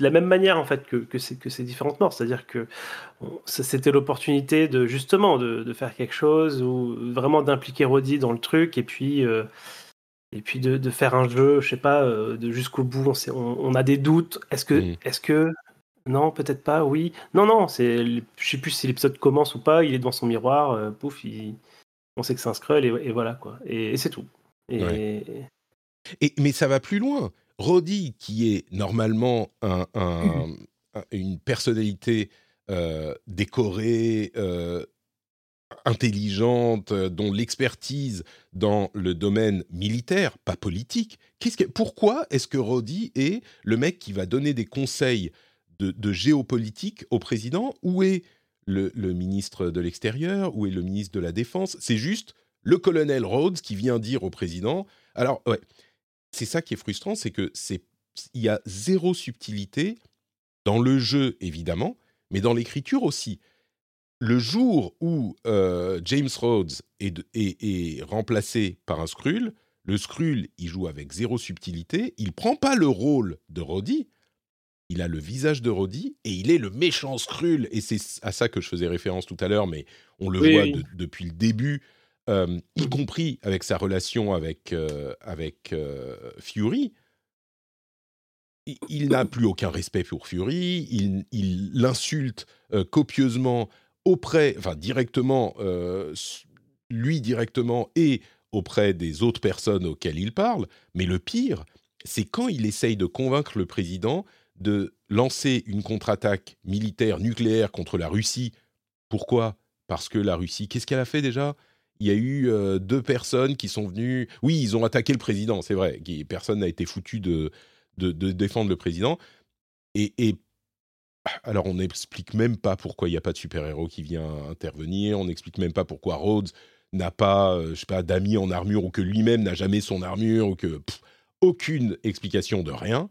de la même manière en fait que, que, ces, que ces différentes morts. C'est-à-dire que c'était l'opportunité de justement de, de, faire quelque chose ou vraiment d'impliquer Roddy dans le truc et puis euh, et puis de, de, faire un jeu, je sais pas, euh, de jusqu'au bout. On, on, a des doutes. Est-ce que est-ce que non, peut-être pas. Oui, non, non. C'est je sais plus si l'épisode commence ou pas. Il est devant son miroir. Euh, pouf, il, on sait que c'est un scroll et, voilà quoi. Et, c'est tout. Et, et mais ça va plus loin. Roddy, qui est normalement une personnalité euh, décorée, euh, intelligente, dont l'expertise dans le domaine militaire, pas politique, pourquoi est-ce que Roddy est le mec qui va donner des conseils de, géopolitique au président? Où est le, le ministre de l'Extérieur? Où est le ministre de la Défense? C'est juste le colonel Rhodes qui vient dire au président. Alors, ouais c'est ça qui est frustrant, c'est que c'est il y a zéro subtilité dans le jeu évidemment, mais dans l'écriture aussi. Le jour où euh, James Rhodes est, est, remplacé par un Skrull, le Skrull, il joue avec zéro subtilité, il prend pas le rôle de Roddy, il a le visage de Roddy et il est le méchant Skrull. Et c'est à ça que je faisais référence tout à l'heure, mais on le voit depuis le début euh, y compris avec sa relation avec, euh, avec euh, Fury, il, n'a plus aucun respect pour Fury, il l'insulte copieusement auprès, enfin directement, lui directement et auprès des autres personnes auxquelles il parle. Mais le pire, c'est quand il essaye de convaincre le président de lancer une contre-attaque militaire nucléaire contre la Russie. Pourquoi? Parce que la Russie, qu'est-ce qu'elle a fait déjà? Il y a eu euh, deux personnes qui sont venues. Oui, ils ont attaqué le président, c'est vrai. Personne n'a été foutu de, de, défendre le président. Et, alors, on n'explique même pas pourquoi il n'y a pas de super-héros qui vient intervenir. On n'explique même pas pourquoi Rhodes n'a pas, euh, je sais pas, d'amis en armure ou que lui-même n'a jamais son armure ou que aucune explication de rien.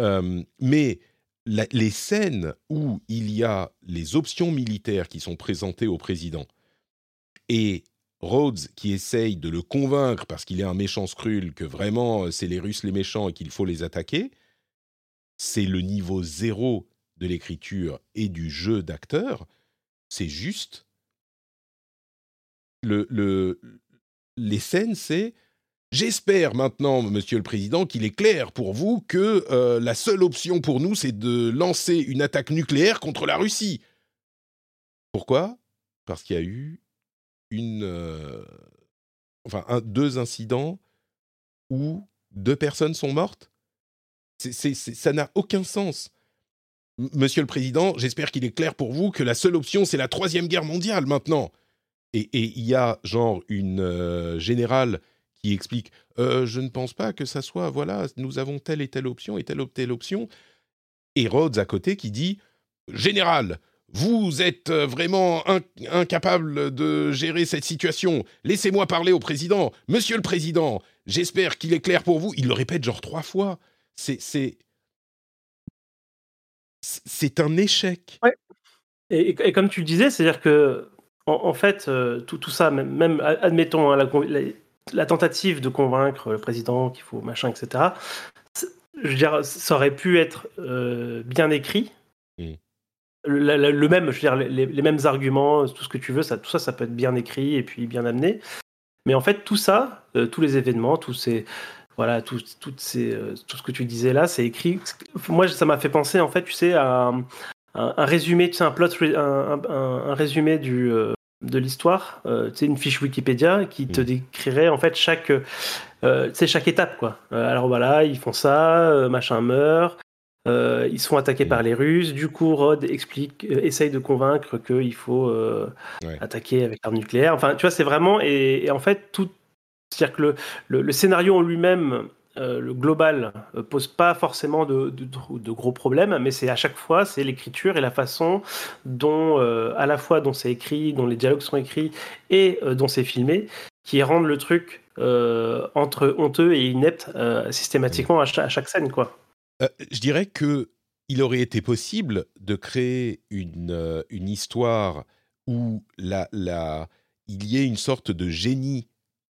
Euh, mais les scènes où il y a les options militaires qui sont présentées au président et Rhodes qui essaye de le convaincre parce qu'il est un méchant scrull que vraiment euh, c'est les Russes les méchants et qu'il faut les attaquer, c'est le niveau zéro de l'écriture et du jeu d'acteur. C'est juste. Le, le, les scènes, c'est J'espère maintenant, Monsieur le Président, qu'il est clair pour vous que euh, la seule option pour nous, c'est de lancer une attaque nucléaire contre la Russie. Pourquoi? Parce qu'il y a eu une, euh, enfin, deux incidents où deux personnes sont mortes? ça n'a aucun sens. Monsieur le Président, j'espère qu'il est clair pour vous que la seule option, c'est la Troisième Guerre mondiale maintenant. Et il y a genre une euh, générale qui explique euh, Je ne pense pas que ça soit, voilà, nous avons telle et telle option et telle ou telle option. Et Rhodes à côté qui dit Général, vous êtes euh, vraiment incapable de gérer cette situation. Laissez-moi parler au président. Monsieur le président, j'espère qu'il est clair pour vous. Il le répète genre trois fois. C'est c'est un échec. Ouais. Et, comme tu le disais, c'est-à-dire que en, fait, euh, tout, tout, ça, même, admettons hein, la, tentative de convaincre le président qu'il faut machin, etc. Je veux dire, ça aurait pu être euh, bien écrit. Mmh le, même, je veux dire, les, mêmes arguments, tout ce que tu veux, ça, tout ça, ça peut être bien écrit et puis bien amené. Mais en fait, tout ça, euh, tous les événements, tous ces, voilà, tout, toutes ces, euh, tout ce que tu disais là, c'est écrit. Moi, ça m'a fait penser, en fait, tu sais, à un, résumé, tu sais, un plot, un, un, résumé du, euh, de l'histoire, tu sais, une fiche Wikipédia qui te mmh. décrirait en fait chaque, c'est chaque étape, quoi. alors voilà, ils font ça, machin meurt. Euh, ils sont attaqués par les Russes. Du coup, Rod explique, euh, essaye de convaincre qu'il faut euh, attaquer avec l'arme nucléaire. Enfin, tu vois, c'est vraiment. Et, en fait, tout. C'est-à-dire que le, le, scénario en lui-même, le global, pose pas forcément de, de, gros problèmes, mais c'est à chaque fois, c'est l'écriture et la façon dont, à la fois dont c'est écrit, dont les dialogues sont écrits et dont c'est filmé, qui rendent le truc entre honteux et inepte systématiquement à, à chaque scène, quoi. Euh, je dirais que il aurait été possible de créer une, euh, une histoire où la, la, il y ait une sorte de génie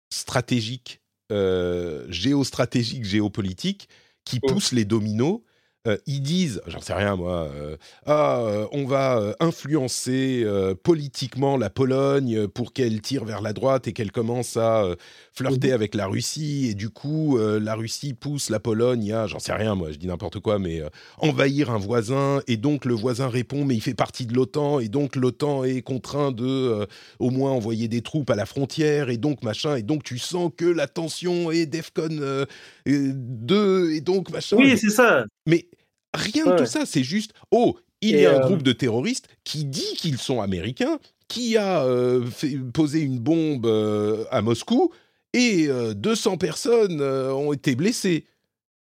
stratégique, euh, géostratégique, géopolitique, qui oh. pousse les dominos euh, ils disent, j'en sais rien moi, euh, ah, euh, on va influencer politiquement la Pologne pour qu'elle tire vers la droite et qu'elle commence à flirter mhm. avec la Russie, et du coup, la Russie pousse la Pologne à, j'en sais rien moi, je dis n'importe quoi, mais envahir un voisin, et donc le voisin répond, mais il fait partie de l'OTAN, et donc l'OTAN est contraint de au moins envoyer des troupes à la frontière, et donc machin, et donc tu sens que la tension est DEFCON 2, et donc machin. Oui, c'est ça. Mais Rien de tout ça, c'est juste, oh, il y a un euh, groupe de terroristes qui dit qu'ils sont américains, qui a euh, posé une bombe euh, à Moscou, et 200 personnes ont été blessées.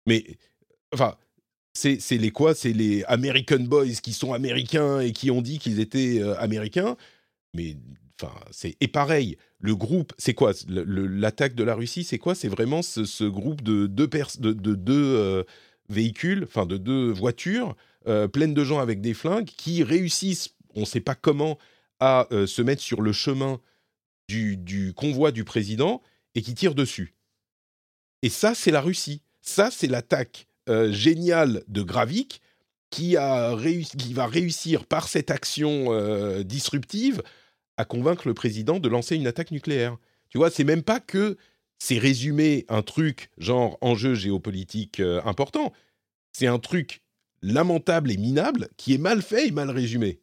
Mais, enfin, c'est les quoi? C'est les American Boys qui sont américains et qui ont dit qu'ils étaient américains. Mais, enfin, c'est... Et pareil, le groupe, c'est quoi? L'attaque de la Russie, c'est quoi? C'est vraiment ce, groupe de deux... de, de deux véhicules, enfin de deux voitures euh, pleines de gens avec des flingues qui réussissent, on ne sait pas comment, à euh, se mettre sur le chemin du, convoi du président et qui tirent dessus. Et ça, c'est la Russie. Ça, c'est l'attaque euh, géniale de Gravik qui, a qui va réussir par cette action disruptive à convaincre le président de lancer une attaque nucléaire. Tu vois, c'est même pas que c'est résumer un truc genre enjeu géopolitique important. C'est un truc lamentable et minable qui est mal fait et mal résumé.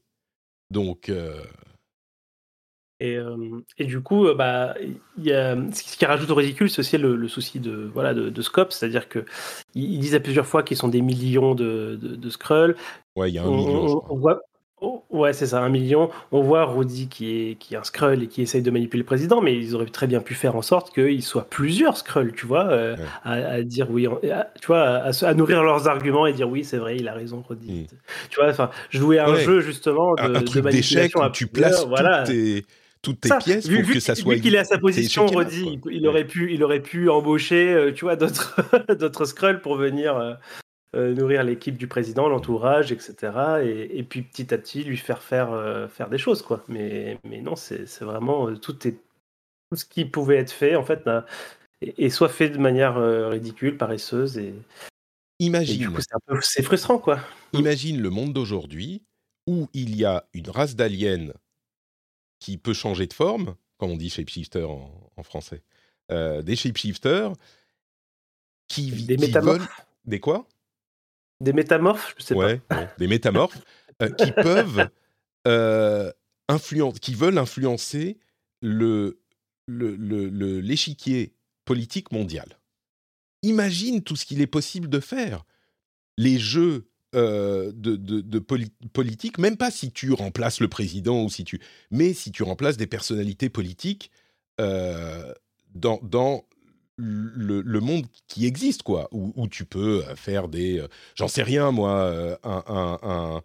Donc, et, et, du coup, bah, y a, ce qui rajoute au ridicule, c'est aussi le, souci de, voilà, de, scope, c'est-à-dire qu'ils ils disent à plusieurs fois qu'ils sont des millions de, de, de. Ouais, il y a un million. On, voit, Oh, ouais, c'est ça, un million. On voit Rudy qui est, qui est un Skrull et qui essaye de manipuler le président, mais ils auraient très bien pu faire en sorte qu'il soit plusieurs Skrulls, tu vois, euh, à, dire oui, tu vois, à, nourrir leurs arguments et dire oui, c'est vrai, il a raison, Rudy. Hmm. Tu vois, enfin, jouer à un jeu justement de, un, truc d'échec où tu places voilà. toutes tes, pièces pour que ça soit. Vu qu'il est à sa position, Rudy, il, aurait pu, il aurait pu embaucher, euh, tu vois, d'autres, d'autres Skrulls pour venir. Euh, euh, nourrir l'équipe du président, l'entourage, etc. Et, puis petit à petit lui faire faire, euh, faire des choses, quoi. Mais, mais non, c'est vraiment euh, tout, est, tout ce qui pouvait être fait, en fait, et, soit fait de manière ridicule, paresseuse. Et, Imagine. c'est frustrant, quoi. Imagine le monde d'aujourd'hui où il y a une race d'aliens qui peut changer de forme, comme on dit shapeshifter en, en français, des shapeshifters qui, des qui veulent... Des quoi? Des métamorphes, je sais ouais, pas. des métamorphes euh, qui peuvent euh, influencer, qui veulent influencer l'échiquier politique mondial. Imagine tout ce qu'il est possible de faire. Les jeux euh, de, politique, même pas si tu remplaces le président ou si tu, mais si tu remplaces des personnalités politiques dans le, monde qui existe, quoi, où, tu peux euh, faire des. Euh, j'en sais rien, moi, euh, un,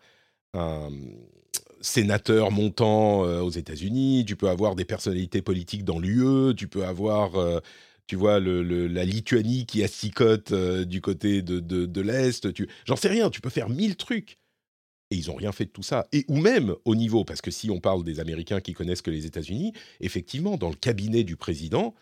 sénateur montant aux États-Unis, tu peux avoir des personnalités politiques dans l'UE, tu peux avoir. tu vois, la Lituanie qui asticote du côté de, l'Est. J'en sais rien, tu peux faire mille trucs. Et ils n'ont rien fait de tout ça. Et ou même au niveau, parce que si on parle des Américains qui connaissent que les États-Unis, effectivement, dans le cabinet du président,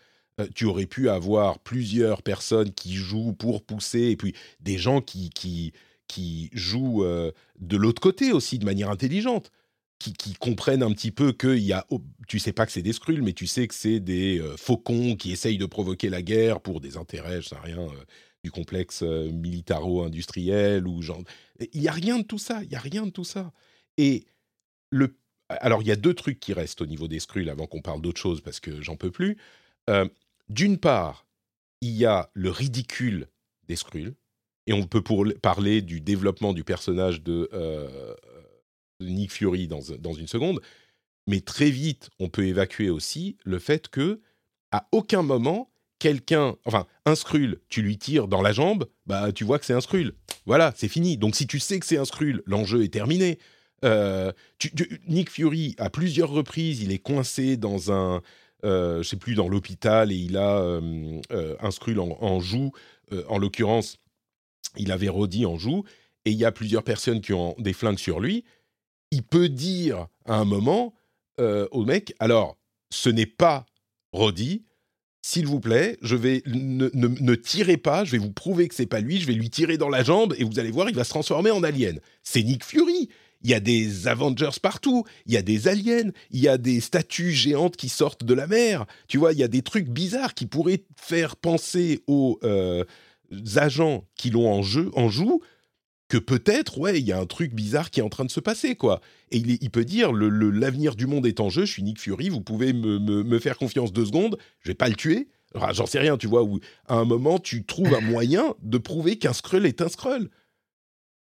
tu aurais pu avoir plusieurs personnes qui jouent pour pousser, et puis des gens qui, qui, qui jouent euh, de l'autre côté aussi, de manière intelligente. Qui, qui, comprennent un petit peu que y a, tu sais pas que c'est des Skrulls, mais tu sais que c'est des euh, faucons qui essayent de provoquer la guerre pour des intérêts, je sais rien, du complexe militaro-industriel ou genre. Il y a rien de tout ça, il y a rien de tout ça. Et le, alors il y a deux trucs qui restent au niveau des Skrulls avant qu'on parle d'autre chose parce que j'en peux plus. D'une part, il y a le ridicule des Skrulls, et on peut pour parler du développement du personnage de, euh, Nick Fury dans, une seconde, mais très vite, on peut évacuer aussi le fait que à aucun moment quelqu'un, enfin un Skrull, tu lui tires dans la jambe, bah tu vois que c'est un Skrull. Voilà, c'est fini. Donc si tu sais que c'est un Skrull, l'enjeu est terminé. Euh, Nick Fury, à plusieurs reprises, il est coincé dans un, euh, je sais plus, dans l'hôpital et il a euh, euh, un Skrull en, joue. en l'occurrence, il avait Roddy en joue et il y a plusieurs personnes qui ont des flingues sur lui. Il peut dire à un moment au mec alors, ce n'est pas Roddy, s'il vous plaît, je vais ne, ne, tirez pas, je vais vous prouver que c'est pas lui, je vais lui tirer dans la jambe et vous allez voir, il va se transformer en alien. C'est Nick Fury il y a des Avengers partout, il y a des aliens, il y a des statues géantes qui sortent de la mer. Tu vois, il y a des trucs bizarres qui pourraient faire penser aux euh, agents qui l'ont en jeu, en joue, que peut-être, ouais, il y a un truc bizarre qui est en train de se passer, quoi. Et il, peut dire, l'avenir du monde est en jeu, je suis Nick Fury, vous pouvez me, faire confiance deux secondes, je vais pas le tuer. J'en sais rien, tu vois, où à un moment, tu trouves un moyen de prouver qu'un Skrull est un Skrull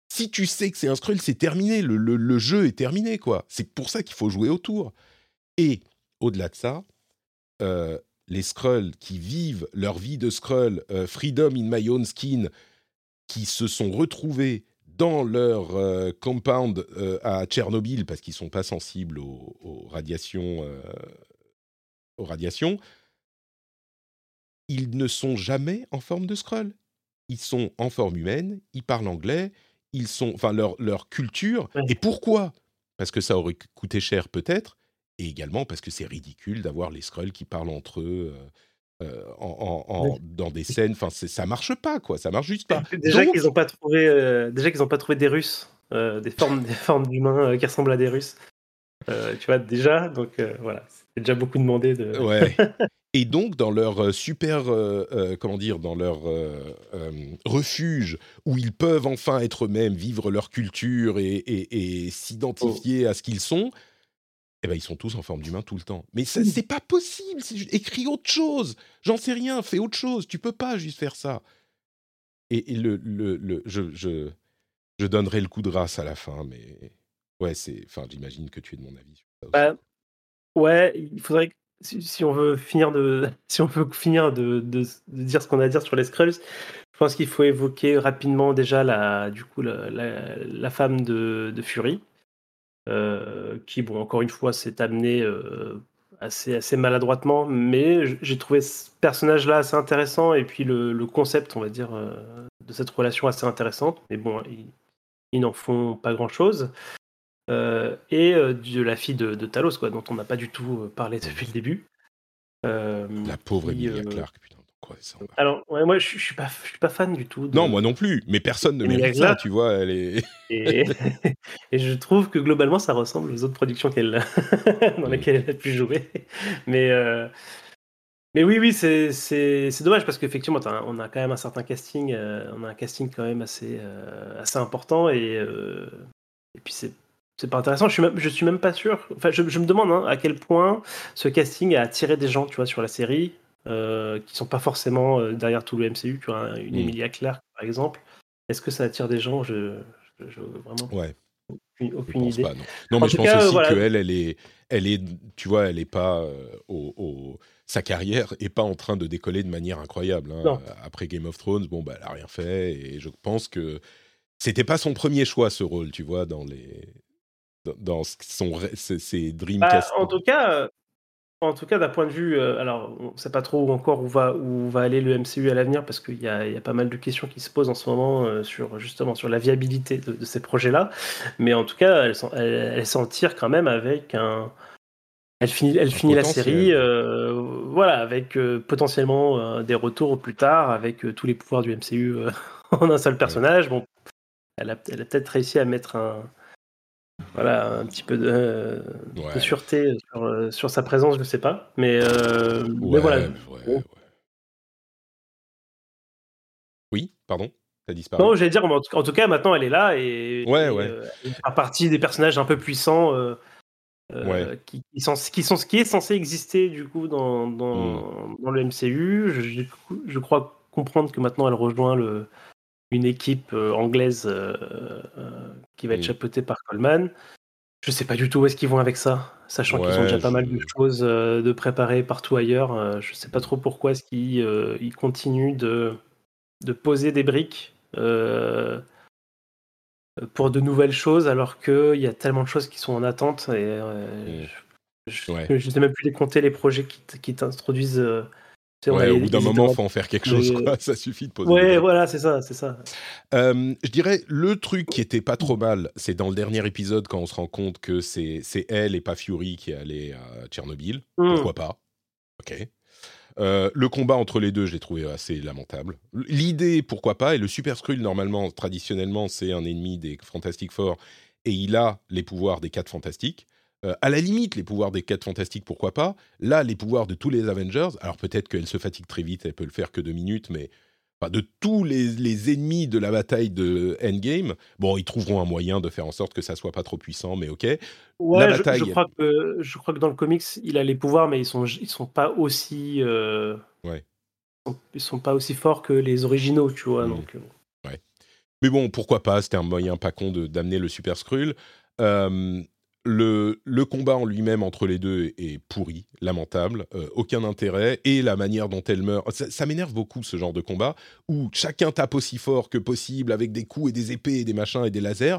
si tu sais que c'est un Skrull, c'est terminé. Le, jeu est terminé, quoi. C'est pour ça qu'il faut jouer autour. Et au-delà de ça, euh, les Skrulls qui vivent leur vie de Skrull, euh, Freedom in my own skin, qui se sont retrouvés dans leur euh, compound à Tchernobyl parce qu'ils sont pas sensibles aux, radiations, aux radiations, ils ne sont jamais en forme de Skrull. Ils sont en forme humaine, ils parlent anglais, ils sont, enfin leur, leur culture. Et pourquoi? Parce que ça aurait coûté cher peut-être, et également parce que c'est ridicule d'avoir les Skrulls qui parlent entre eux. Euh, euh, en, dans des scènes, enfin ça marche pas quoi, ça marche juste pas. Déjà qu'ils n'ont pas trouvé, euh, déjà qu'ils ont pas trouvé des Russes, des formes, des formes d'humains qui ressemblent à des Russes. tu vois déjà, donc voilà, c'est déjà beaucoup demandé de. Ouais. Et donc, dans leur euh, super, euh, euh, comment dire, dans leur refuge où ils peuvent enfin être eux-mêmes, vivre leur culture et, s'identifier à ce qu'ils sont, eh ben, ils sont tous en forme d'humain tout le temps. Mais c'est pas possible. Écris autre chose. J'en sais rien. Fais autre chose. Tu peux pas juste faire ça. Et, et le, le, le- je, je, je donnerai le coup de grâce à la fin, mais ouais, c'est. Enfin, j'imagine que tu es de mon avis. Bah, ouais, il faudrait que si, on veut finir de si on veut finir de, de- dire ce qu'on a à dire sur les Skrulls, je pense qu'il faut évoquer rapidement déjà la du coup la, la- femme de, de Fury, euh, qui bon encore une fois s'est amenée euh, assez assez maladroitement, mais j'ai trouvé ce personnage-là assez intéressant et puis le, le concept on va dire euh, de cette relation assez intéressante, mais bon ils, ils n'en font pas grand-chose. Euh, et euh, de la fille de, de Talos, quoi, dont on n'a pas du tout euh, parlé depuis le début. La pauvre qui, Emilia Clarke, putain. Quoi, ça, Alors, ouais, moi, je, je suis pas, je suis pas fan du tout. de- Non, moi non plus. Mais personne ne Emilia mérite ça, tu vois. Elle est. Et, et je trouve que globalement, ça ressemble aux autres productions qu'elle, dans lesquelles elle a pu jouer. Mais, mais oui, oui, c'est, dommage parce qu'effectivement, on a quand même un certain casting. euh, on a un casting quand même assez, euh, assez important et, euh, et puis c'est. C'est pas intéressant. Je suis même, je suis même pas sûr. Enfin, je, je me demande hein, à quel point ce casting a attiré des gens, tu vois, sur la série, euh, qui sont pas forcément euh, derrière tout le MCU. Tu vois, une Mm. Emilia Clarke, par exemple. Est-ce que ça attire des gens? Je, je, je- vraiment Ouais. aucune, Je aucune pense idée. pas, non. Mais je pense cas, aussi voilà. qu'elle, elle est, elle est, tu vois, elle est pas euh, au, au- sa carrière est pas en train de décoller de manière incroyable. hein. Après Game of Thrones, bon, bah, elle a rien fait et je pense que c'était pas son premier choix ce rôle, tu vois, dans les, dans, son, ses, Bah, en tout cas, euh, en tout cas, d'un point de vue, euh, alors on ne sait pas trop encore où va où va aller le MCU à l'avenir parce qu'il y y a pas mal de questions qui se posent en ce moment euh, sur justement sur la viabilité de, de ces projets-là. Mais en tout cas, elle s'en, elle, elle s'en tire quand même avec un. Elle finit, elle finit la série, euh, voilà, avec potentiellement des retours plus tard, avec tous les pouvoirs du MCU en un seul personnage. Bon, elle a, elle a peut-être réussi à mettre un, voilà, un petit peu de, sûreté sur, euh, sur sa présence, je ne sais pas. Mais, euh, mais voilà. ouais. Oui, pardon, t'as disparu. Non, j'allais dire, en tout, cas, maintenant elle est là et, euh, elle fait partie des personnages un peu puissants euh, qui, qui sont, qui sont qui est censé exister du coup dans, Mm. dans le MCU. Je, je, je crois comprendre que maintenant elle rejoint le, une équipe euh, anglaise euh, euh, qui va être chapeautée par Coleman. Je sais pas du tout où est-ce qu'ils vont avec ça, sachant qu'ils ont déjà pas mal de choses de préparer partout ailleurs. Je sais pas trop pourquoi est-ce qu'ils ils continuent de, de poser des briques pour de nouvelles choses, alors qu'il y a tellement de choses qui sont en attente. Et euh, je, Ouais. je sais même plus les compter les projets qui, t'introduisent. euh, on a Ouais, au bout d'un moment, étoiles- faut en faire quelque chose, Mais- quoi. Ça suffit de poser. Ouais, voilà, c'est ça, c'est ça. Euh, je dirais le truc qui était pas trop mal, c'est dans le dernier épisode quand on se rend compte que c'est elle et pas Fury qui est allé à Tchernobyl. Mm. Pourquoi pas? Ok. Euh, le combat entre les deux, je l'ai trouvé assez lamentable. L'idée, pourquoi pas, et le Super Skrull, normalement, traditionnellement, c'est un ennemi des Fantastic Four, et il a les pouvoirs des quatre Fantastiques. Euh, à la limite, les pouvoirs des quatre Fantastiques, pourquoi pas Là, les pouvoirs de tous les Avengers, alors peut-être qu'elle se fatigue très vite, elle peut le faire que deux minutes, mais enfin, de tous les, les ennemis de la bataille de Endgame, bon, ils trouveront un moyen de faire en sorte que ça soit pas trop puissant, mais ok. Ouais, La je- bataille, je, crois que, je crois que dans le comics, il a les pouvoirs, mais ils sont, ils sont pas aussi. euh, Ouais. ils sont- Ils sont pas aussi forts que les originaux, tu vois. Donc, euh, Mais bon, pourquoi pas C'était un moyen pas con de- d'amener le Super Skrull. Euh, le, combat en lui-même entre les deux est pourri, lamentable, euh, aucun intérêt, et la manière dont elle meurt, ça, ça m'énerve beaucoup ce genre de combat, où chacun tape aussi fort que possible avec des coups et des épées et des machins et des lasers,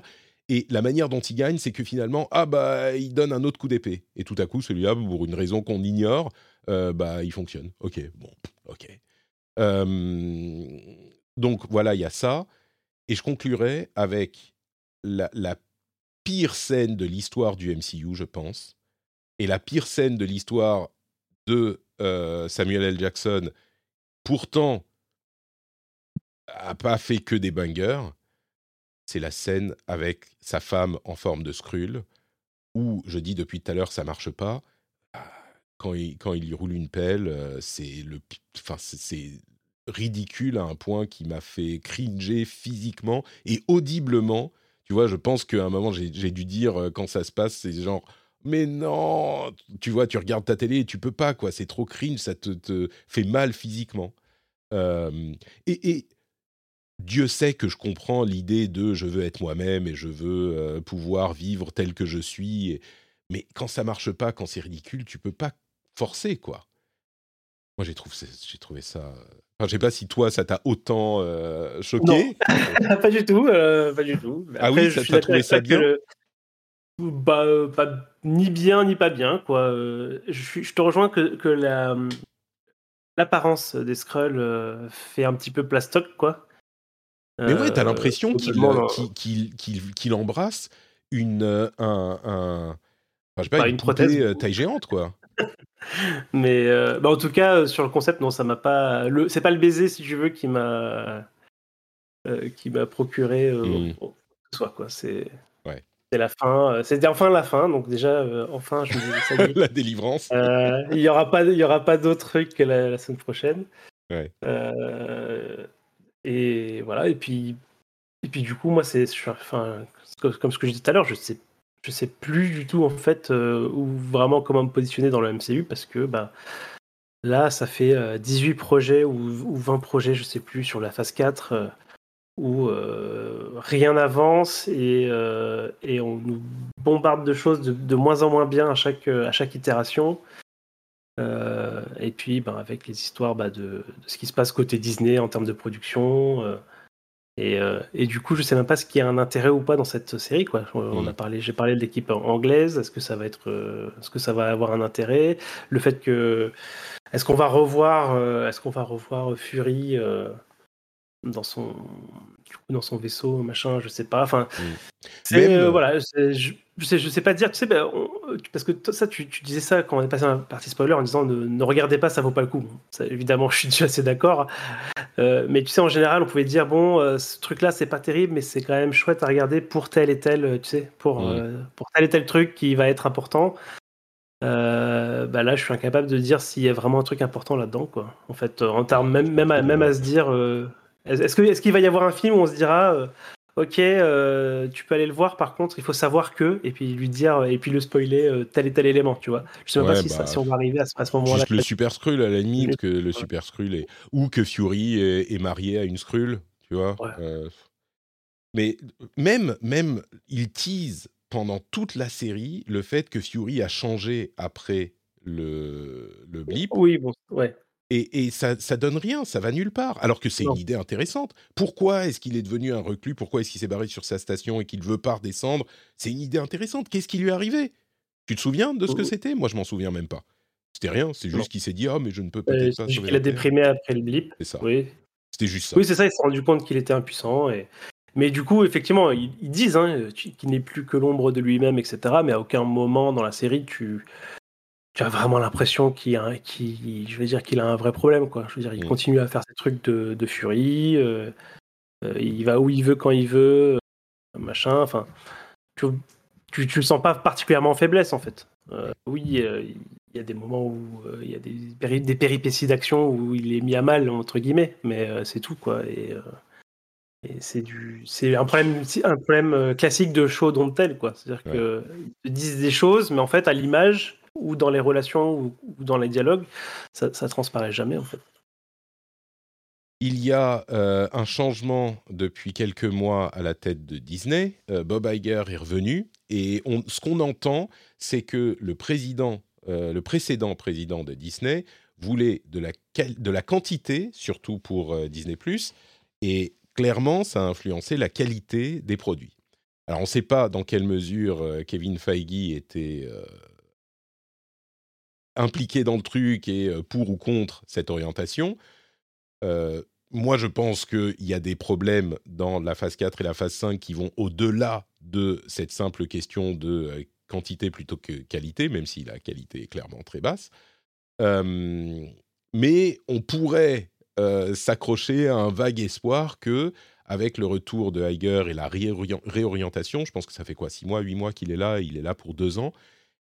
et la manière dont il gagne, c'est que finalement, ah bah, il donne un autre coup d'épée, et tout à coup, celui-là, pour une raison qu'on ignore, euh, bah, il fonctionne. Ok, bon, ok. Euh, donc voilà, il y a ça. Et je conclurai avec la, la pire scène de l'histoire du MCU, je pense, et la pire scène de l'histoire de euh, Samuel L. Jackson, pourtant, a pas fait que des bangers. C'est la scène avec sa femme en forme de Skrull, où je dis depuis tout à l'heure ça marche pas. Ah, Quand il, quand il roule une pelle, euh, c'est le, enfin c'est ridicule à un point qui m'a fait cringer physiquement et audiblement. Tu vois, je pense qu'à un moment, j'ai dû dire, euh, quand ça se passe, c'est genre, mais non, tu vois, tu regardes ta télé et tu peux pas, quoi. C'est trop cringe, ça te, fait mal physiquement. Euh, et, et Dieu sait que je comprends l'idée de je veux être moi-même et je veux euh, pouvoir vivre tel que je suis. mais quand ça marche pas, quand c'est ridicule, tu peux pas forcer, quoi. Moi, j'ai trouvé, j'ai trouvé ça. Enfin, je sais pas si toi, ça t'a autant euh, choqué. pas du tout, euh, pas du tout. Mais Ah oui, je ça- t'as trouvé ça bien? le- bah, euh, pas ni bien ni pas bien quoi. Euh, Je, je te rejoins que, que la l'apparence des Skrulls euh, fait un petit peu plastoc quoi. Mais ouais, t'as Euh, l'impression qu'il là. qu'il- qu'il- qu'il- qu'il embrasse une, un, un- enfin, je sais pas, Bah, une, une prothèse. taille géante, quoi. Mais euh, bah, en tout cas, euh, sur le concept, non, ça m'a pas. Le... C'est pas le baiser, si tu veux, qui m'a euh, qui m'a procuré euh, Mm. ce soit quoi. C'est Ouais. c'est la fin. euh, C'était enfin la fin, donc déjà euh, enfin, je me dis ça y est. La délivrance. Il y aura pas, il y aura pas d'autres trucs que la, la semaine prochaine. Ouais. Et voilà. Et puis, et puis du coup, moi, c'est, enfin, comme comme ce que je disais tout à l'heure, je sais, je sais plus du tout en fait euh, où vraiment comment me positionner dans le MCU parce que bah là, ça fait euh, 18 projets ou, ou 20 projets, je sais plus, sur la phase 4 euh, où euh, rien n'avance et, euh, et on nous bombarde de choses de, de moins en moins bien à chaque, à chaque itération. Euh, et puis, ben, avec les histoires bah, de ce qui se passe côté Disney en termes de production. Euh, et, euh, et du coup, je sais même pas ce qu'il y a un intérêt ou pas dans cette série. Quoi. On Mm. a parlé, j'ai parlé de l'équipe anglaise. Est-ce que ça va être, euh, est-ce que ça va avoir un intérêt? Le fait que, est-ce qu'on va revoir, euh, est-ce qu'on va revoir Fury euh, dans son, du coup, dans son vaisseau, machin, je sais pas. Enfin, Mm. c'est euh, voilà, je, je sais, je sais pas dire. Tu sais, ben, on- parce que toi, ça, tu, tu disais ça quand on est passé à la partie spoiler en disant ne, ne regardez pas, ça vaut pas le coup. Ça, évidemment, je suis déjà assez d'accord. Euh, mais tu sais, en général, on pouvait dire bon, euh, ce truc-là, c'est pas terrible, mais c'est quand même chouette à regarder pour tel et tel, tu sais, pour euh, pour tel et tel truc qui va être important. Bah là, je suis incapable de dire s'il y a vraiment un truc important là-dedans, quoi. En fait, en termes même même à, même à se dire, est-ce que est-ce qu'il va y avoir un film où on se dira, ok, euh, tu peux aller le voir, par contre, il faut savoir que, et puis lui dire, et puis le spoiler euh, tel et tel élément, tu vois. Je sais même Ouais, pas si, bah, ça- si on va arriver à, ce- moment-là. Juste le super Skrull, à la limite, que le super Skrull est... Ou que Fury est, est marié à une Skrull, tu vois. Ouais. Euh, Mais même, même, il tease pendant toute la série le fait que Fury a changé après le, le blip. Oui, bon, ouais. Et, et ça, ça donne rien, ça va nulle part. Alors que c'est une idée intéressante. Pourquoi est-ce qu'il est devenu un reclus? Pourquoi est-ce qu'il s'est barré sur sa station et qu'il ne veut pas redescendre? C'est une idée intéressante. Qu'est-ce qui lui est arrivé? Tu te souviens de ce que c'était? Moi, je m'en souviens même pas. C'était rien. C'est juste qu'il s'est dit ah mais je ne peux peut-être pas juste qu'il a déprimé après le blip. C'est ça. Oui, C'était juste ça. Oui, c'est ça, il s'est rendu compte qu'il était impuissant. Et... Mais du coup, effectivement, ils, ils disent hein, qu'il n'est plus que l'ombre de lui-même, etc. Mais à aucun moment dans la série, tu, tu as vraiment l'impression qu'il a, un- qu'il- je veux dire, qu'il a un vrai problème. Quoi. Je veux dire, il Mm. continue à faire ses trucs de, de furie. euh, euh, il va où il veut, quand il veut, euh, machin. Enfin, tu, tu, tu le sens pas particulièrement en faiblesse, en fait. Oui, il y a des moments où il y a des, péri- des péripéties d'action où il est mis à mal, entre guillemets, mais c'est tout, quoi. Et, c'est du, c'est un problème, un problème classique de show don't tell, quoi. C'est-à-dire Ouais. que ils disent des choses, mais en fait, à l'image ou dans les relations ou, dans les dialogues, ça, ça transparaît jamais, en fait. Il y a euh, un changement depuis quelques mois à la tête de Disney. Euh, Bob Iger est revenu et ce qu'on entend, c'est que le président, euh, le précédent président de Disney voulait de la, de la quantité, surtout pour Disney+, et clairement, ça a influencé la qualité des produits. Alors, on ne sait pas dans quelle mesure Kevin Feige était impliqué dans le truc et pour ou contre cette orientation. Moi, je pense qu'il y a des problèmes dans la phase 4 et la phase 5 qui vont au-delà de cette simple question de quantité plutôt que qualité, même si la qualité est clairement très basse. Mais on pourrait s'accrocher à un vague espoir que, avec le retour de Iger et la réorient- réorientation, je pense que ça fait quoi, six mois, huit mois qu'il est là, il est là pour deux ans,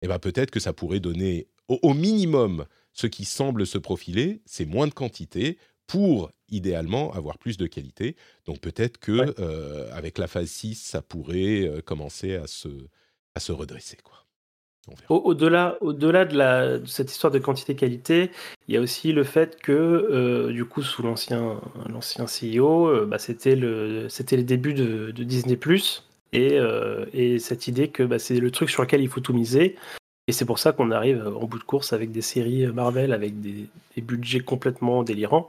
et ben peut-être que ça pourrait donner au, au minimum ce qui semble se profiler, c'est moins de quantité pour idéalement avoir plus de qualité. Donc peut-être que Ouais. euh, avec la phase 6, ça pourrait euh, commencer à se, à se redresser. Quoi. Au-delà, de, la, de cette histoire de quantité-qualité, il y a aussi le fait que, euh, du coup, sous l'ancien, CEO, euh, bah, c'était le, les débuts de, de Disney+, et, et cette idée que bah, c'est le truc sur lequel il faut tout miser. Et c'est pour ça qu'on arrive en bout de course avec des séries Marvel avec des, des budgets complètement délirants.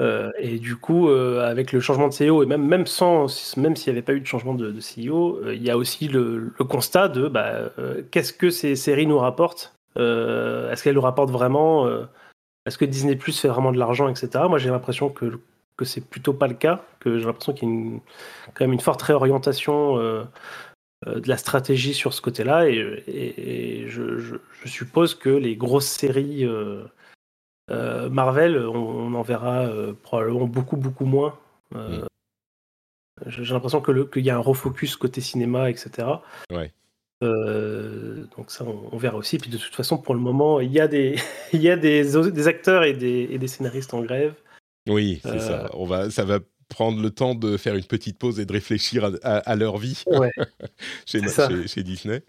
Euh, et du coup, euh, avec le changement de CEO, et même, même, sans, même s'il n'y avait pas eu de changement de, de CEO, euh, il y a aussi le, le constat de bah, euh, qu'est-ce que ces séries nous rapportent? Euh, Est-ce qu'elles nous rapportent vraiment euh, Est-ce que Disney Plus fait vraiment de l'argent, etc. Moi, j'ai l'impression que, que c'est plutôt pas le cas, que j'ai l'impression qu'il y a une, quand même une forte réorientation euh, euh, de la stratégie sur ce côté-là, et, et, et je, je, je, suppose que les grosses séries euh, euh, Marvel, on, on, en verra euh, probablement beaucoup, beaucoup moins. Euh, mm. J'ai l'impression qu'il y a un refocus côté cinéma, etc. Ouais. Euh, donc ça, on, on, verra aussi. Puis de toute façon, pour le moment, il y a des, il y a des, des acteurs et des, et des, scénaristes en grève. Oui, c'est ça. On va, ça va prendre le temps de faire une petite pause et de réfléchir à, à, à leur vie ouais. chez, chez, chez, Disney.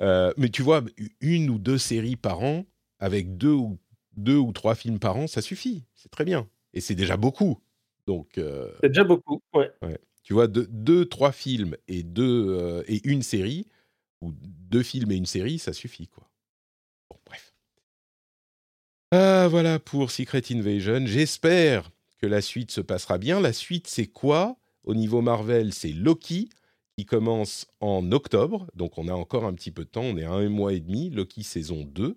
Euh, mais tu vois, une ou deux séries par an, avec deux ou deux ou trois films par an, ça suffit. C'est très bien. Et c'est déjà beaucoup. Donc. Euh, c'est déjà beaucoup, ouais. ouais. Tu vois, deux, deux, trois films et, deux, euh, et une série, ou deux films et une série, ça suffit, quoi. Bon, bref. Ah, voilà pour Secret Invasion. J'espère que la suite se passera bien. La suite, c'est quoi? Au niveau Marvel, c'est Loki, qui commence en octobre. Donc, on a encore un petit peu de temps. On est à un mois et demi. Loki saison 2.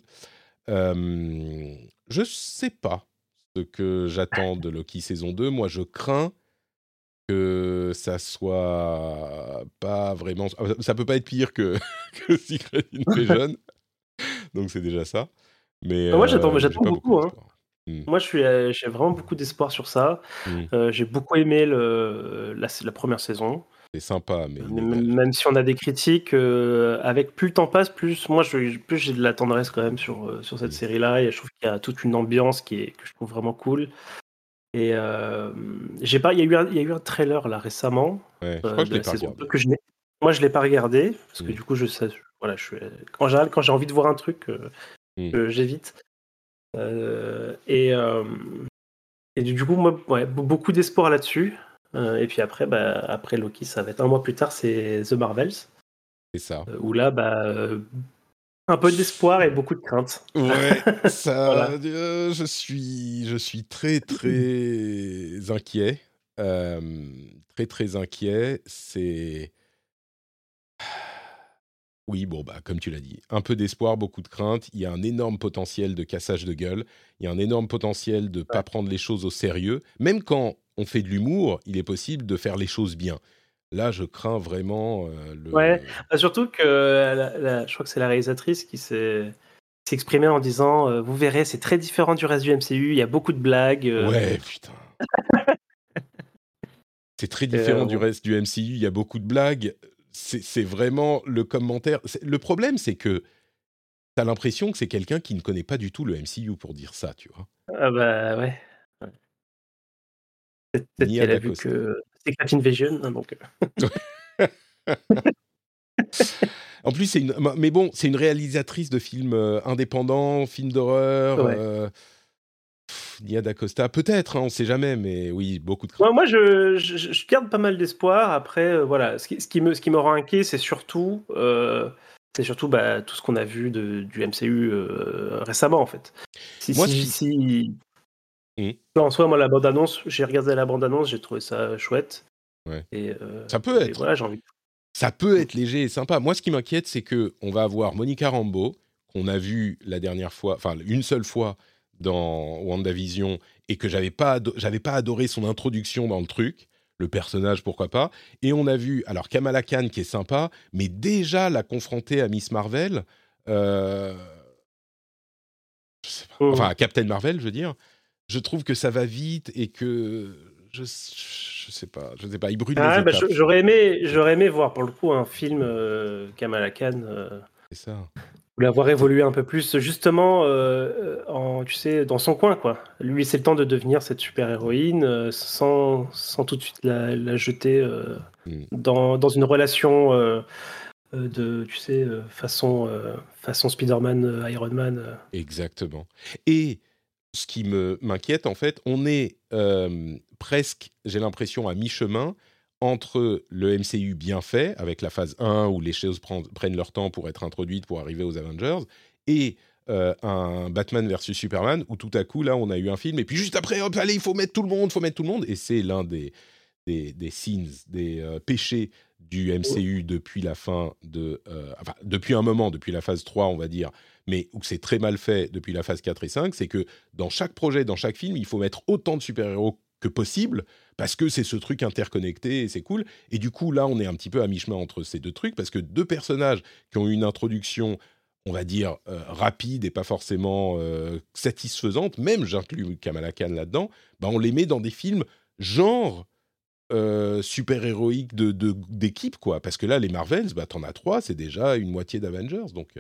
Euh, je sais pas ce que j'attends de Loki saison 2. Moi, je crains que ça soit pas vraiment. Ça peut pas être pire que, que Secret Invasion. Donc, c'est déjà ça. Mais moi, j'attends euh, beaucoup. beaucoup hein. Mmh. Moi, je suis, euh, j'ai vraiment beaucoup d'espoir sur ça. Mmh. Euh, j'ai beaucoup aimé le, la, la première saison. C'est sympa, mais même, même, si on a des critiques, euh, avec plus le temps passe, plus moi, je, plus j'ai de la tendresse quand même sur euh, sur cette mmh. série-là. Et je trouve qu'il y a toute une ambiance qui est que je trouve vraiment cool. Et euh, j'ai pas, il y a eu un, il y a eu un trailer là récemment. Ouais, je crois que je l'ai pas regardé. Que je moi, je l'ai pas regardé parce que mmh. du coup, je sais, voilà, je suis quand j'ai quand j'ai envie de voir un truc, j'évite. Et et du coup, moi, ouais, beaucoup d'espoir là-dessus. Euh, et puis après, bah, après Loki, ça va être un mois plus tard, c'est The Marvels. C'est ça. Euh, où là, bah, euh, un peu d'espoir et beaucoup de crainte. Ouais, ça. voilà. euh, je suis, je suis très très inquiet, euh, très très inquiet. C'est oui, bon, bah, comme tu l'as dit, un peu d'espoir, beaucoup de crainte. Il y a un énorme potentiel de cassage de gueule. Il y a un énorme potentiel de ne pas prendre les choses au sérieux. Même quand on fait de l'humour, il est possible de faire les choses bien. Là, je crains vraiment euh, le. Ouais, bah, surtout que la, la, je crois que c'est la réalisatrice qui s'est exprimée en disant euh, Vous verrez, c'est très différent du reste du MCU, il y a beaucoup de blagues. Euh... Ouais, putain. c'est très différent du reste du MCU, il y a beaucoup de blagues c'est vraiment le commentaire. Le problème, c'est que tu as l'impression que c'est quelqu'un qui ne connaît pas du tout le MCU pour dire ça, tu vois. Ah bah ouais. ouais. Peut-être qu'elle a vu que Secret Invasion, hein, donc. Euh. en plus, c'est une. Mais bon, c'est une réalisatrice de films euh, indépendants, films d'horreur. Ouais. Euh... Nia d'Acosta, peut-être, hein, on ne sait jamais, mais oui, beaucoup de. Moi, moi je, je, je, garde pas mal d'espoir. Après, euh, voilà, ce qui, ce qui, me, ce qui me rend inquiet, c'est surtout, euh, c'est surtout bah, tout ce qu'on a vu de, du MCU euh, récemment, en fait. Si, moi, si, si... Mmh. en soi, moi, la bande-annonce, j'ai regardé la bande-annonce, j'ai trouvé ça chouette. Ouais. Et, ça peut être. Voilà, j'ai envie. Ça peut être léger et sympa. Moi, ce qui m'inquiète, c'est que on va avoir Monica Rambeau, qu'on a vu la dernière fois, enfin une seule fois dans WandaVision et que j'avais pas j'avais pas adoré son introduction dans le truc le personnage pourquoi pas. Et on a vu alors Kamala Khan qui est sympa mais déjà la confronter à Miss Marvel euh, pas, enfin à Captain Marvel je veux dire. Je trouve que ça va vite et que je, je sais pas je sais pas il brûle ah, bah, j'aurais aimé j'aurais aimé voir pour le coup un film euh, Kamala Khan euh... c'est ça l'avoir évolué un peu plus justement euh, en tu sais dans son coin quoi lui c'est le temps de devenir cette super héroïne euh, sans, sans tout de suite la, la jeter euh, mm. dans, dans une relation de, tu sais, façon, façon Spider-Man, Iron Man. Exactement. Et ce qui me m'inquiète, en fait, on est presque, j'ai l'impression, à mi-chemin entre le MCU bien fait, avec la phase 1 où les choses prennent leur temps pour être introduites, pour arriver aux Avengers, et un Batman versus Superman, où tout à coup, là, on a eu un film, et puis juste après, hop, allez, il faut mettre tout le monde, il faut mettre tout le monde, et c'est l'un des, des, des scenes, des péchés du MCU depuis la fin de... enfin, depuis un moment, depuis la phase 3, on va dire, mais où c'est très mal fait depuis la phase 4 et 5, c'est que dans chaque projet, dans chaque film, il faut mettre autant de super-héros que possible, parce que c'est ce truc interconnecté et c'est cool. Et du coup, là, on est un petit peu à mi-chemin entre ces deux trucs, parce que deux personnages qui ont une introduction, on va dire, euh, rapide et pas forcément euh, satisfaisante, même j'inclus Kamala Khan là-dedans, bah, on les met dans des films genre euh, super-héroïque de, d'équipe, quoi. Parce que là, les Marvels, bah, t'en as trois, c'est déjà une moitié d'Avengers, donc...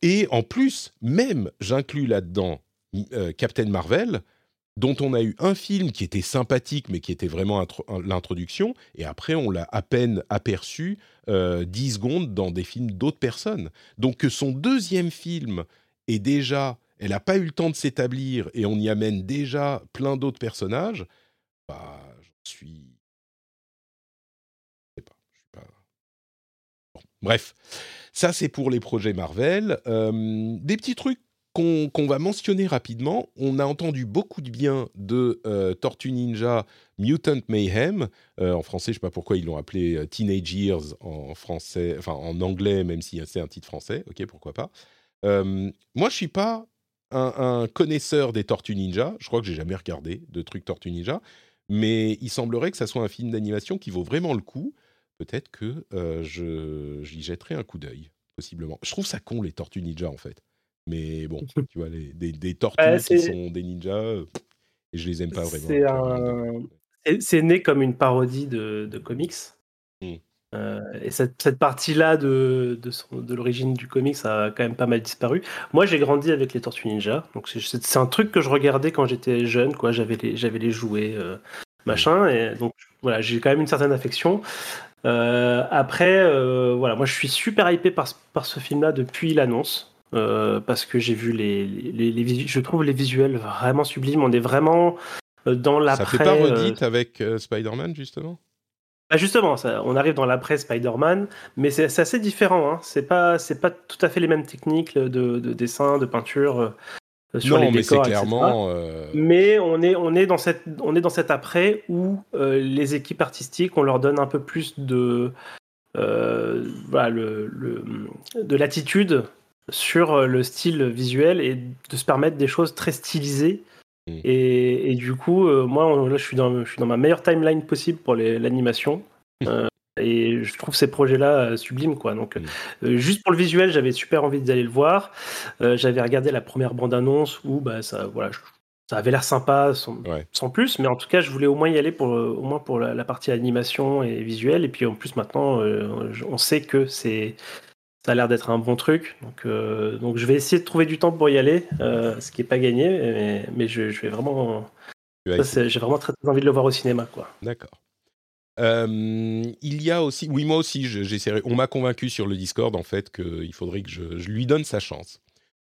Et en plus, même, j'inclus là-dedans Captain Marvel, dont on a eu un film qui était sympathique, mais qui était vraiment l'introduction, et après on l'a à peine aperçu euh, 10 secondes dans des films d'autres personnes. Donc que son deuxième film est déjà, elle n'a pas eu le temps de s'établir, et on y amène déjà plein d'autres personnages, bah, j'en suis... Je sais pas, je suis pas... Bref, ça c'est pour les projets Marvel. Euh, des petits trucs qu'on va mentionner rapidement. On a entendu beaucoup de bien de euh, Tortue Ninja Mutant Mayhem. Euh, en français, je ne sais pas pourquoi ils l'ont appelé euh, Teenage Years en français, enfin en anglais, même si c'est un titre français. Ok, pourquoi pas. moi, je suis pas un, connaisseur des Tortues Ninja. Je crois que j'ai jamais regardé de trucs Tortue Ninja, mais il semblerait que ça soit un film d'animation qui vaut vraiment le coup. Peut-être que j'y jetterai un coup d'œil, possiblement. Je trouve ça con les Tortues Ninja en fait. Mais bon, tu vois, les, des, des tortues qui sont des ninjas, euh, et je les aime pas vraiment. C'est né comme une parodie de, de comics. Mmh. Euh, et cette, cette partie-là de, de, de l'origine du comics a quand même pas mal disparu. Moi, j'ai grandi avec les Tortues Ninja, donc c'est un truc que je regardais quand j'étais jeune, quoi. J'avais les, les jouets, euh, machin, et donc voilà, j'ai quand même une certaine affection. après, voilà, moi, je suis super hypé par, par ce film-là depuis l'annonce. Euh, parce que j'ai vu les, les, les, je trouve les visuels vraiment sublimes. On est vraiment euh, dans l'après. Ça fait pas redite euh, avec Spider-Man justement? Bah justement, ça, on arrive dans l'après Spider-Man, mais c'est assez différent. Hein. C'est pas, c'est pas tout à fait les mêmes techniques de, de dessin, de peinture. Sur non, les décors, mais clairement. Mais on est, on est dans cette, on est dans cet après où les équipes artistiques, on leur donne un peu plus de, voilà, le, le, de l'attitude sur euh, le style visuel et de se permettre des choses très stylisées. Mm. Et, du coup, euh, moi, là, je suis, dans, je suis dans ma meilleure timeline possible pour l'animation. Mm. Euh, et je trouve ces projets-là sublimes, quoi. Donc, mm. juste pour le visuel, j'avais super envie d'aller le voir. j'avais regardé la première bande-annonce où, bah, ça, voilà, ça avait l'air sympa, sans, plus. Mais en tout cas, je voulais au moins y aller pour, au moins pour la, la partie animation et visuelle. Et puis, en plus, maintenant, on sait que c'est ça a l'air d'être un bon truc. Donc, euh, donc je vais essayer de trouver du temps pour y aller, euh, ce qui n'est pas gagné, mais, mais je, vais vraiment. J'ai vraiment très, envie de le voir au cinéma. quoi. D'accord. Euh, il y a aussi, oui moi aussi, j'essaierai. On m'a convaincu sur le Discord en fait qu'il faudrait que je, lui donne sa chance.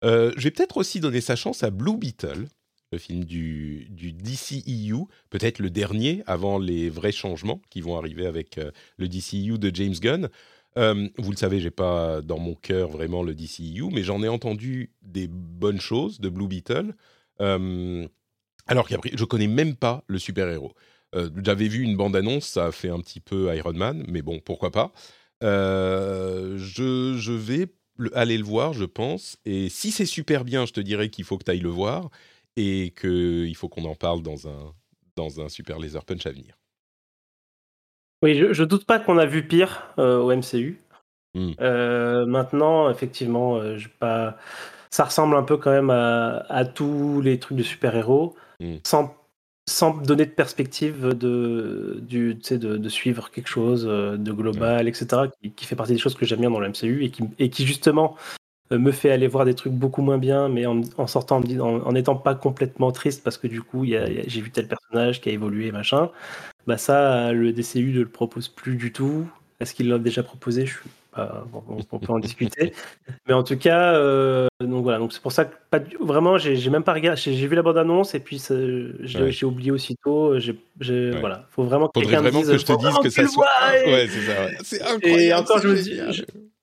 je vais peut-être aussi donner sa chance à Blue Beetle, le film du, du DCEU, peut-être le dernier avant les vrais changements qui vont arriver avec le DCEU de James Gunn. Euh, vous le savez, j'ai pas dans mon cœur vraiment le DCU, mais j'en ai entendu des bonnes choses de Blue Beetle. Euh, alors qu'après, je connais même pas le super-héros. Euh, j'avais vu une bande-annonce, ça a fait un petit peu Iron Man, mais bon, pourquoi pas. Je, je, vais aller le voir, je pense. Et si c'est super bien, je te dirais qu'il faut que tu ailles le voir et qu'il faut qu'on en parle dans un, dans un Super Laser Punch à venir. Oui, je, doute pas qu'on a vu pire euh, au MCU. Hmm. Euh, maintenant, effectivement, euh, je pas... ça ressemble un peu quand même à, tous les trucs de super-héros, hmm. sans, sans donner de perspective de, du, de, de suivre quelque chose de global, etc., qui, fait partie des choses que j'aime bien dans le MCU et qui, et qui justement me fait aller voir des trucs beaucoup moins bien, mais en, sortant, en n'étant pas complètement triste parce que du coup, j'ai vu tel personnage qui a évolué, machin bah ça, le DCU ne le propose plus du tout. Est-ce qu'il l'a déjà proposé? Je suis pas... on, peut en discuter. Mais en tout cas, euh, donc voilà. Donc c'est pour ça que pas vraiment, j'ai même pas regardé. J'ai vu la bande annonce et puis j'ai oublié aussitôt. J'ai ouais. voilà. Faut vraiment que quelqu'un vraiment dise, que je te dise que ça soit. Ouais, c'est ça. C'est incroyable. Et encore, je me dis.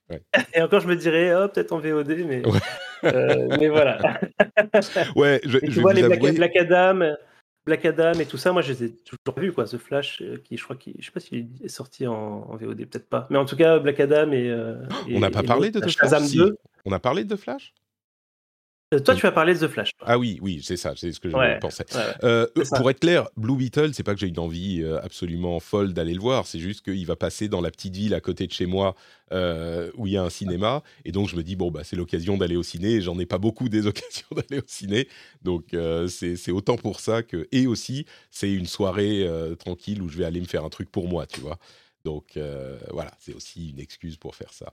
Et encore, je me dirais, oh, peut-être en VOD, mais, euh, mais voilà. ouais, je, tu vois, les Black, Black, Adam, Black Adam et tout ça, moi, je les ai toujours vus, quoi. The Flash, euh, qui, je crois qu'il, je sais pas s'il est sorti en, VOD, peut-être pas. Mais en tout cas, Black Adam et. Euh, on n'a pas parlé de The Flash. 2. On a parlé de The Flash? Toi, tu as parlé de The Flash. Ah oui, oui, c'est ça, c'est ce que je pensais. Euh, pour être clair, Blue Beetle, c'est pas que j'ai une envie euh, absolument folle d'aller le voir, c'est juste qu'il va passer dans la petite ville à côté de chez moi où il y a un cinéma, et donc je me dis bon bah c'est l'occasion d'aller au ciné. J'en ai pas beaucoup des occasions d'aller au ciné, donc c'est autant pour ça que et aussi c'est une soirée tranquille où je vais aller me faire un truc pour moi, tu vois. Donc voilà, c'est aussi une excuse pour faire ça.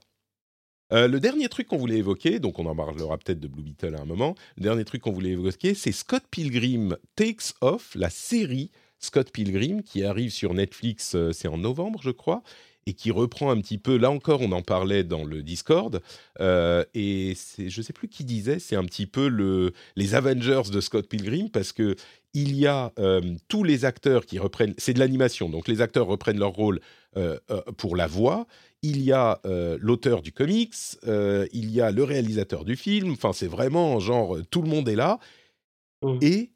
Euh, le dernier truc qu'on voulait évoquer, donc on en parlera peut-être de Blue Beetle à un moment, le dernier truc qu'on voulait évoquer, c'est Scott Pilgrim Takes Off, la série Scott Pilgrim qui arrive sur Netflix, euh, c'est en novembre je crois, et qui reprend un petit peu, là encore on en parlait dans le Discord, euh, et je ne sais plus qui disait, c'est un petit peu le, les Avengers de Scott Pilgrim, parce que il y a tous les acteurs qui reprennent, c'est de l'animation, donc les acteurs reprennent leur rôle pour la voix, il y a euh, l'auteur du comics, euh, il y a le réalisateur du film, enfin c'est vraiment genre tout le monde est là. Mmh. Et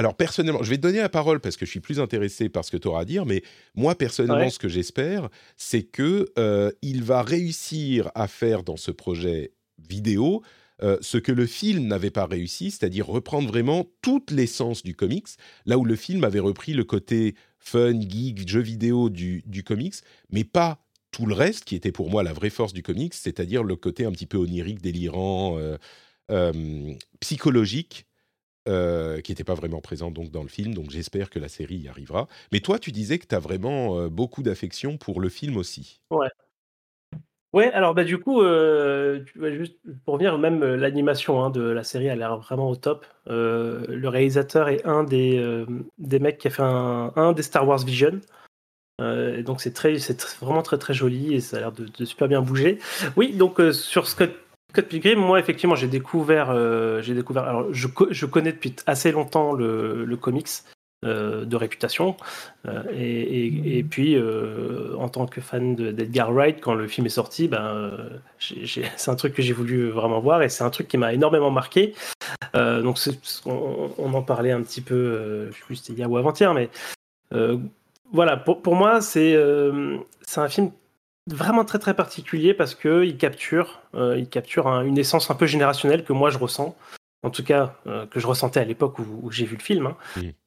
alors personnellement, je vais te donner la parole parce que je suis plus intéressé par ce que tu auras à dire, mais moi personnellement, ce que j'espère, c'est que euh, il va réussir à faire dans ce projet vidéo ce que le film n'avait pas réussi, c'est-à-dire reprendre vraiment toute l'essence du comics, là où le film avait repris le côté fun, geek, jeu vidéo du, comics, mais pas tout le reste qui était pour moi la vraie force du comics, c'est-à-dire le côté un petit peu onirique, délirant, euh, euh, psychologique, euh, qui n'était pas vraiment présent donc dans le film. Donc j'espère que la série y arrivera. Mais toi, tu disais que tu as vraiment beaucoup d'affection pour le film aussi. Ouais. Ouais, alors bah, du coup, euh, pour revenir, même euh, l'animation hein, de la série a l'air vraiment au top. Euh, le réalisateur est un des, des mecs qui a fait un, des Star Wars Vision. et donc c'est très, vraiment très très joli et ça a l'air de, super bien bouger. Oui, donc sur Scott, Scott Pilgrim, moi effectivement j'ai découvert, j'ai découvert. Alors je, je, connais depuis assez longtemps le, le comics. Euh, de réputation. Euh, et, puis, euh, en tant que fan d'Edgar Wright, quand le film est sorti, ben, c'est un truc que j'ai voulu vraiment voir et c'est un truc qui m'a énormément marqué. donc, on, en parlait un petit peu, je sais plus c'était hier ou avant-hier, mais voilà, pour, moi, c'est un film vraiment très très particulier parce qu'il capture, il capture une essence un peu générationnelle que moi je ressens en tout cas euh, que je ressentais à l'époque où, j'ai vu le film, hein,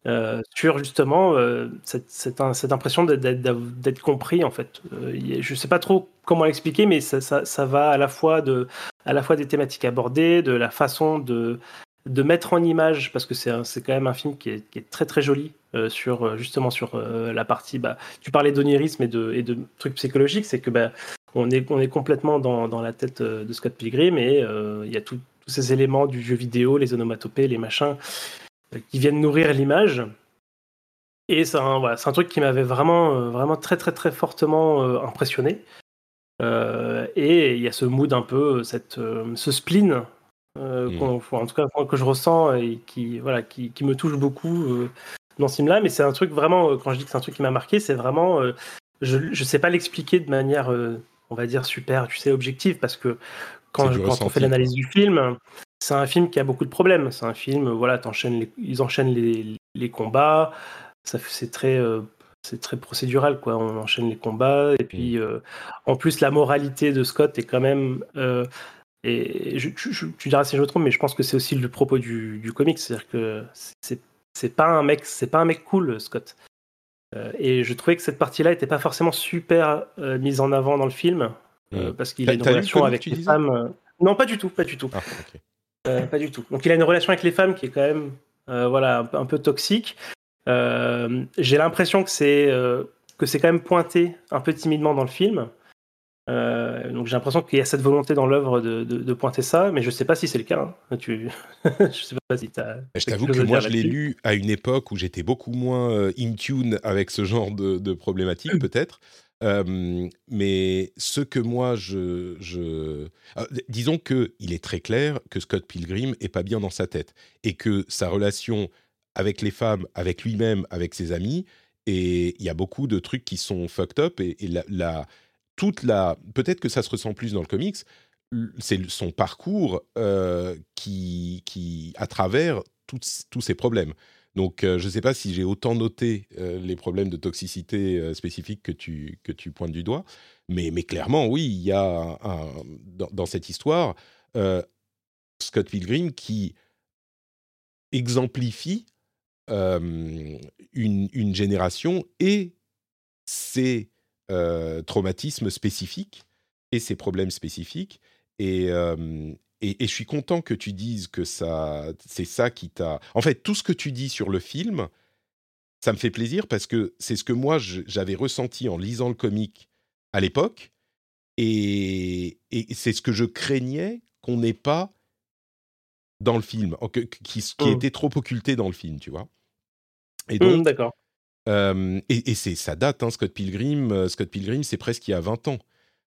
euh, sur justement euh, cette, cette, impression d'être compris en fait. je ne sais pas trop comment l'expliquer, mais ça, ça, va à la fois de, à la fois des thématiques abordées, de la façon de, de mettre en image, parce que c'est quand même un film qui est, qui est très très joli sur justement sur la partie. Bah, tu parlais d'onirisme et de, et de trucs psychologiques, c'est que bah, on est, on est complètement dans, dans la tête de Scott Pilgrim et il y a tout, tous ces éléments du jeu vidéo, les onomatopées, les machins, euh, qui viennent nourrir l'image. Et c'est un, voilà, un, truc qui m'avait vraiment, euh, vraiment très, très, très fortement euh, impressionné. et il y a ce mood un peu, cette, ce spleen, mmh. en tout cas que je ressens et qui, voilà, qui, qui me touche beaucoup dans ce film-là. Mais c'est un truc vraiment, quand je dis que c'est un truc qui m'a marqué, c'est vraiment, je ne sais pas l'expliquer de manière, on va dire, super, tu sais, objective, parce que quand, on fait l'analyse du film, c'est un film qui a beaucoup de problèmes. C'est un film, voilà, enchaînes ils enchaînent les, combats. C'est très, euh, c'est très procédural, quoi. On enchaîne les combats. Et puis, mm. euh, en plus, la moralité de Scott est quand même. Euh, et tu diras si je me trompe, mais je pense que c'est aussi le propos du, du comic. C'est-à-dire que c'est pas un mec, c'est pas un mec cool, Scott. et je trouvais que cette partie-là n'était pas forcément super mise en avant dans le film. Euh, parce qu'il a une relation avec les femmes. Euh, non, pas du tout, pas du tout. Ah, euh, pas du tout. Donc il a une relation avec les femmes qui est quand même voilà, un, peu toxique. J'ai l'impression que c'est que c'est quand même pointé un peu timidement dans le film. donc j'ai l'impression qu'il y a cette volonté dans l'œuvre de, de, pointer ça, mais je ne sais pas si c'est le cas. Hein. Tu... je sais pas si as je t'avoue que moi je l'ai lu à une époque où j'étais beaucoup moins in tune avec ce genre de, de problématiques, peut-être. Euh, mais ce que moi, je... je... Euh, disons qu'il est très clair que Scott Pilgrim est pas bien dans sa tête et que sa relation avec les femmes, avec lui-même, avec ses amis, et il y a beaucoup de trucs qui sont fucked up et, la, toute la... Peut-être que ça se ressent plus dans le comics, c'est son parcours euh, qui, qui, à travers tous ces problèmes. Donc, euh, je ne sais pas si j'ai autant noté euh, les problèmes de toxicité euh, spécifiques que tu, pointes du doigt, mais, mais clairement, oui, il y a dans, cette histoire Scott Pilgrim qui exemplifie une, une, génération et ses traumatismes spécifiques et ses problèmes spécifiques. Et, et, je suis content que tu dises que ça, c'est ça qui t'a. En fait, tout ce que tu dis sur le film, ça me fait plaisir parce que c'est ce que moi j'avais ressenti en lisant le comic à l'époque, et, c'est ce que je craignais qu'on n'ait pas dans le film, qui, qui mmh. était trop occulté dans le film, tu vois. Et mmh, donc, d'accord. et, c'est ça date, hein, Scott Pilgrim. Euh, Scott Pilgrim, c'est presque il y a 20 ans.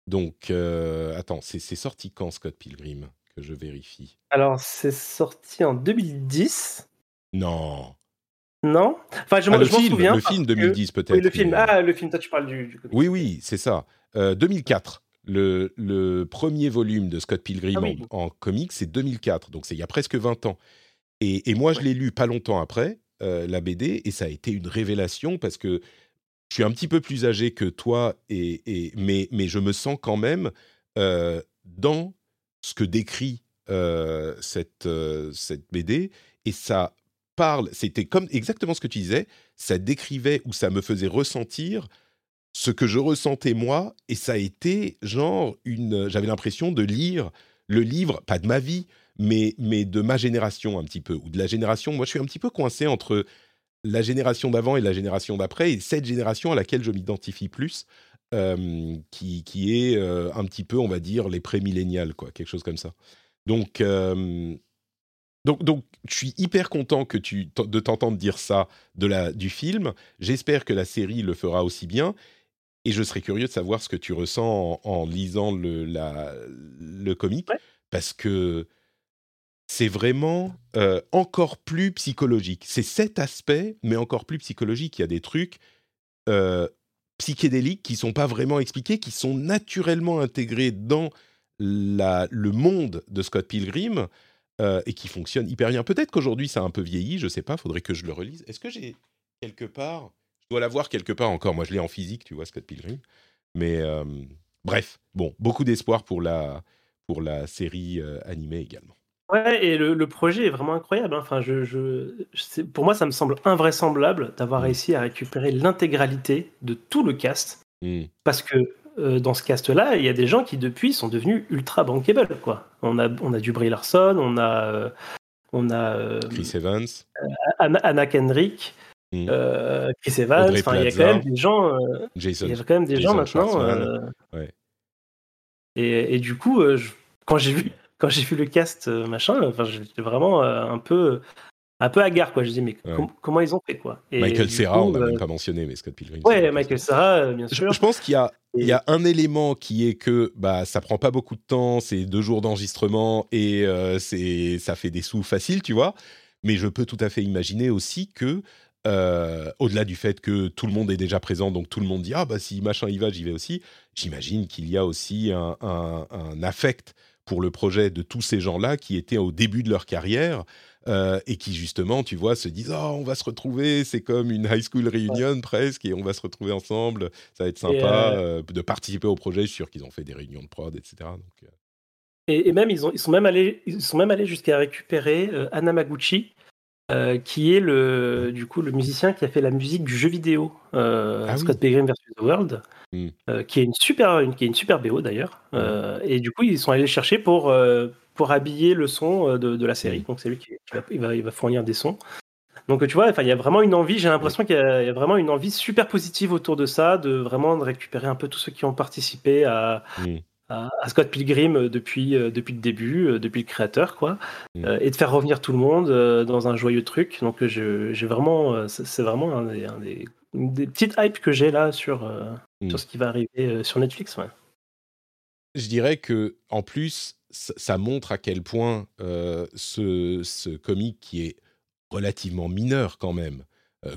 Donc, euh, attends, c'est sorti quand Scott Pilgrim? Je vérifie. Alors, c'est sorti en 2010. Non. Non? Enfin, je, ah, le film, souviens. Le film 2010 peut-être. Oui, le film. Ah, le film, toi tu parles du. oui, oui, c'est ça. 2004. Euh, le, premier volume de Scott Pilgrim ah en, comics, c'est 2004. Donc, c'est il y a presque 20 ans. Et, moi, je l'ai lu pas longtemps après, euh, la BD, et ça a été une révélation parce que je suis un petit peu plus âgé que toi, et, mais, mais je me sens quand même euh, dans ce que décrit euh, cette, euh, cette BD, et ça parle, c'était comme exactement ce que tu disais, ça décrivait ou ça me faisait ressentir ce que je ressentais moi, et ça a été genre une, j'avais l'impression de lire le livre, pas de ma vie, mais, mais de ma génération un petit peu, ou de la génération, moi je suis un petit peu coincé entre la génération d'avant et la génération d'après, et cette génération à laquelle je m'identifie plus, euh, qui, qui, est euh, un petit peu, on va dire, les pré-millénials, quoi, quelque chose comme ça. Donc, euh, donc, donc, je suis hyper content que tu, de t'entendre dire ça de la, du film. J'espère que la série le fera aussi bien. Et je serais curieux de savoir ce que tu ressens en, lisant le, la, le comic, parce que c'est vraiment encore plus psychologique. C'est cet aspect, mais encore plus psychologique. Il y a des trucs psychédéliques qui sont pas vraiment expliqués, qui sont naturellement intégrés dans la, le monde de Scott Pilgrim euh, et qui fonctionnent hyper bien. Peut-être qu'aujourd'hui ça a un peu vieilli, je sais pas, faudrait que je le relise. Est-ce que j'ai quelque part, je dois l'avoir quelque part encore. Moi je l'ai en physique, tu vois, Scott Pilgrim. Mais euh, bref, bon, beaucoup d'espoir pour la pour la série euh, animée également. Ouais, et le, projet est vraiment incroyable. Hein. Enfin, je, je, pour moi, ça me semble invraisemblable d'avoir mmh. réussi à récupérer l'intégralité de tout le cast. Mmh. Parce que euh, dans ce cast-là, il y a des gens qui depuis sont devenus ultra bankable. Quoi. On a, on a du Brie Larson, on a, euh, on a euh, Chris Evans, Anna, Kendrick, mmh. Chris Evans. Il y a quand même des gens. Jason, il y a quand même des gens maintenant. Ouais. Et, et, du coup, quand j'ai vu quand j'ai vu le cast, euh, machin, enfin, j'étais vraiment euh, un peu un peu hagard quoi. Je dis mais comment ils ont fait quoi? Michael Serra on n'a même euh, pas mentionné mais Scott Pilgrim ouais Michael Serra bien sûr. je, pense qu'il y a il y a un élément qui est que bah ça prend pas beaucoup de temps c'est deux jours d'enregistrement et c'est ça fait des sous faciles tu vois. Mais je peux tout à fait imaginer aussi que au-delà du fait que tout le monde est déjà présent, donc tout le monde dit ah bah si machin y va, j'y vais aussi. J'imagine qu'il y a aussi un, un, un affect pour le projet de tous ces gens-là qui étaient au début de leur carrière euh, et qui justement, tu vois, se disent oh, on va se retrouver, c'est comme une high school reunion presque, et on va se retrouver ensemble, ça va être sympa euh, euh, de participer au projet. Je suis sûr qu'ils ont fait des réunions de prod, etc. Donc, et, même ils, ont, ils sont même allés, ils sont même allés jusqu'à récupérer Anna Maguchi, qui est le, du coup le musicien qui a fait la musique du jeu vidéo ah Scott Pilgrim vs the World. Mmh. Euh, qui est une super, une, qui est une super BO d'ailleurs. Euh, et du coup, ils sont allés le chercher pour, euh, pour habiller le son de, de la série. Mmh. Donc c'est lui qui, va, il va, il va, fournir des sons. Donc tu vois, il y a vraiment une envie, j'ai l'impression qu'il y, a vraiment une envie super positive autour de ça, de vraiment de récupérer un peu tous ceux qui ont participé à, à, Scott Pilgrim depuis, depuis le début, depuis le créateur, quoi, et de faire revenir tout le monde dans un joyeux truc. Donc j'ai vraiment, c'est vraiment un des, un des, des, petites hypes que j'ai là sur, mm. sur ce qui va arriver sur Netflix. Ouais. Je dirais que en plus, ça, montre à quel point ce, ce comique qui est relativement mineur quand même,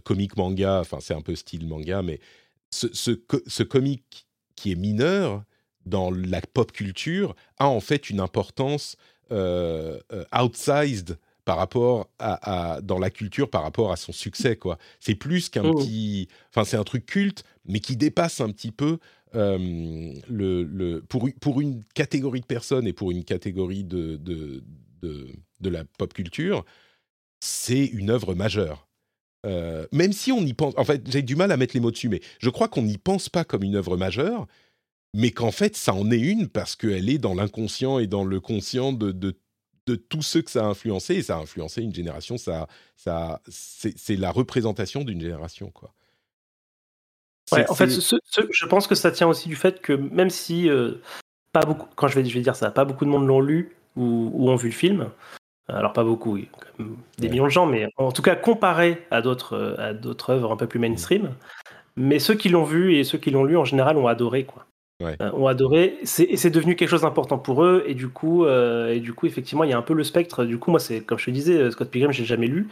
comique manga, enfin c'est un peu style manga, mais ce, ce, ce comique qui est mineur dans la pop culture a en fait une importance euh, euh, outsized par rapport à, dans la culture par rapport à son succès quoi. C'est plus qu'un oh. petit, enfin c'est un truc culte mais qui dépasse un petit peu euh, le, le, pour pour une catégorie de personnes et pour une catégorie de de, de, de la pop culture, c'est une œuvre majeure. même si on y pense, en fait, j'ai du mal à mettre les mots dessus, mais je crois qu'on n'y pense pas comme une œuvre majeure, mais qu'en fait, ça en est une parce qu'elle est dans l'inconscient et dans le conscient de, de, de, tous ceux que ça a influencé, et ça a influencé une génération, ça, ça, c'est la représentation d'une génération. Quoi. en fait, je pense que ça tient aussi du fait que même si, euh, pas beaucoup, quand je vais, je vais dire ça, pas beaucoup de monde l'ont lu ou, ou, ont vu le film, alors pas beaucoup, oui, des millions de gens, mais en tout cas comparé à d'autres à d'autres œuvres un peu plus mainstream. Mais ceux qui l'ont vu et ceux qui l'ont lu en général ont adoré quoi. Euh, ont adoré. et c'est devenu quelque chose d'important pour eux. Et du coup, euh, et du coup, effectivement, il y a un peu le spectre. Du coup, moi, c'est comme je te disais, euh, Scott Pilgrim, j'ai jamais lu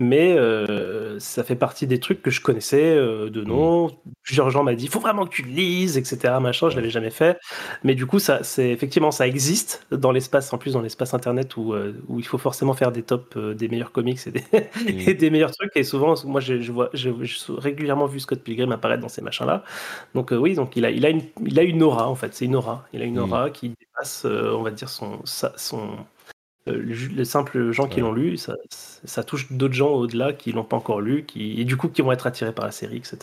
mais euh, ça fait partie des trucs que je connaissais euh, de nom. Mmh. Plusieurs gens m'ont dit, il faut vraiment que tu le lises, etc. Machin, je l'avais jamais fait. Mais du coup, ça, c'est effectivement, ça existe dans l'espace, en plus dans l'espace internet où, euh, où il faut forcément faire des tops des meilleurs comics et des, mmh. et des, meilleurs trucs. Et souvent, moi, je, je vois, j'ai régulièrement vu Scott Pilgrim apparaître dans ces machins-là. Donc oui, donc il a, il a une, il a une aura en fait. C'est une aura. Il a une mmh. aura qui dépasse, on va dire son, son les simples gens qui l'ont lu, ça, ça touche d'autres gens au-delà qui l'ont pas encore lu, qui, et du coup qui vont être attirés par la série, etc.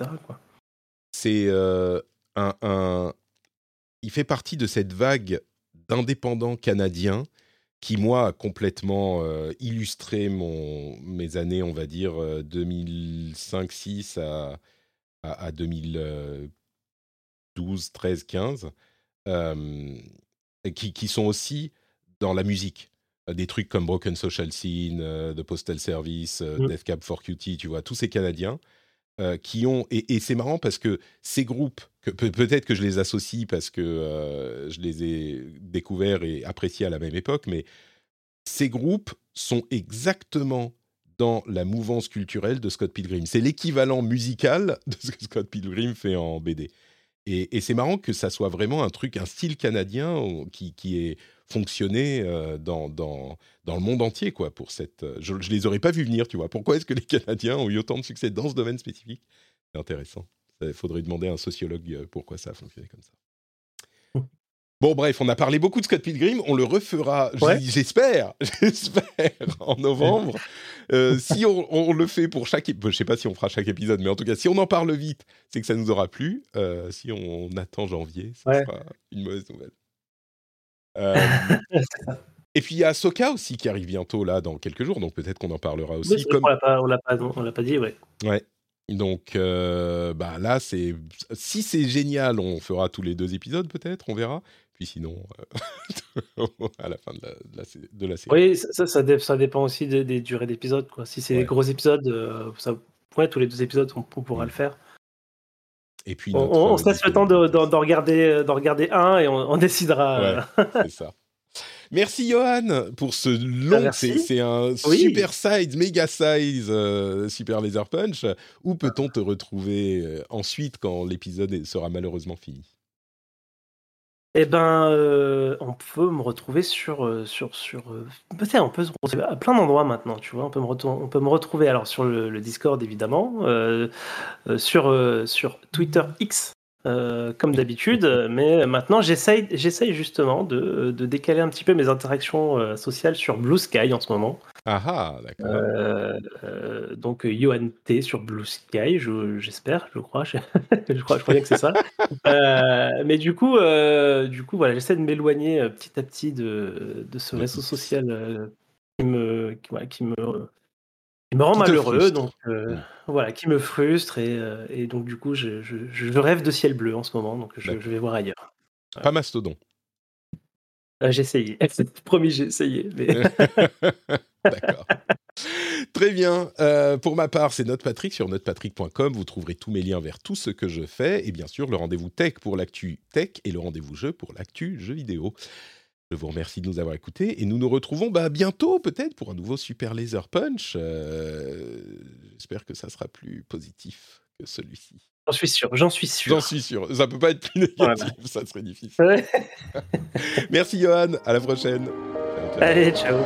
C'est euh, un, un, Il fait partie de cette vague d'indépendants canadiens qui, moi, a complètement euh, illustré mon, mes années, on va dire, 2005-6 à, à, 2012, 13, 15, qui, qui sont aussi dans la musique euh, des trucs comme Broken Social Scene, euh, The Postal Service, euh, mmh. Death Cab for Cutie, tu vois, tous ces Canadiens qui ont et, c'est marrant parce que ces groupes, que, peut-être que je les associe parce que je les ai découverts et appréciés à la même époque, mais ces groupes sont exactement dans la mouvance culturelle de Scott Pilgrim. C'est l'équivalent musical de ce que Scott Pilgrim fait en BD. Et, c'est marrant que ça soit vraiment un truc, un style canadien qui, qui est fonctionner euh, dans, dans, dans, le monde entier, quoi, pour cette... Euh, je, ne les aurais pas vus venir, tu vois. Pourquoi est-ce que les Canadiens ont eu autant de succès dans ce domaine spécifique? C'est intéressant. Il faudrait demander à un sociologue euh, pourquoi ça a fonctionné comme ça. Bon, bref, on a parlé beaucoup de Scott Pilgrim. On le refera, j'espère, j'espère, en novembre. si on, le fait pour chaque, je sais pas si on fera chaque épisode, mais en tout cas, si on en parle vite, c'est que ça nous aura plu. si on, attend janvier, ça sera une mauvaise nouvelle. Euh, et puis il y a Soka aussi qui arrive bientôt là dans quelques jours, donc peut-être qu'on en parlera aussi. comme... On l'a pas, l'a pas, dit, ouais. Ouais. Donc euh, bah là c'est si c'est génial, on fera tous les deux épisodes peut-être, on verra. Puis sinon euh, à la fin de la, de la, série. Oui, ça, ça, ça, dépend aussi des, durées d'épisodes quoi. Si c'est des gros épisodes, ça, ouais, tous les deux épisodes on, pourra mm. le faire. Et puis on, se laisse le temps d'en de, regarder, regarder un et on, décidera. c'est ça. Merci Johan pour ce long, c'est un super size, méga size euh, Super Laser Punch. Où peut-on te retrouver euh, ensuite quand l'épisode sera malheureusement fini? Eh ben, euh, on peut me retrouver sur, euh, sur, sur, euh, peut-être on peut se retrouver à plein d'endroits maintenant, tu vois? On peut me on peut me retrouver alors sur le Discord évidemment, sur, sur Twitter X, euh, comme d'habitude, mais maintenant j'essaye, j'essaye justement de, de, décaler un petit peu mes interactions euh, sociales sur Blue Sky en ce moment. Ah ah, d'accord. Euh, donc Yohan T sur Blue Sky, j'espère, je, crois, je, crois, je crois bien que c'est ça. mais du coup, du coup, voilà, j'essaie de m'éloigner petit à petit de, de ce réseau social qui me, qui me il me rend malheureux, donc euh, voilà, qui me frustre et, euh, et donc du coup, je, je, je, rêve de ciel bleu en ce moment, donc je, je vais voir ailleurs. Pas Mastodon. Ah, j'ai essayé. Promis, j'ai essayé. Mais... D'accord. Très bien. Euh, pour ma part, c'est NotePatrick sur notepatrick.com. Vous trouverez tous mes liens vers tout ce que je fais. Et bien sûr, le rendez-vous tech pour l'actu tech et le rendez-vous jeu pour l'actu jeu vidéo. Je vous remercie de nous avoir écoutés et nous nous retrouvons bah, bientôt peut-être pour un nouveau Super Laser Punch. Euh, j'espère que ça sera plus positif que celui-ci. J'en suis sûr, j'en suis sûr. J'en suis sûr. Ça peut pas être plus négatif, ça serait difficile. Merci Johan, à la prochaine. Allez, ciao.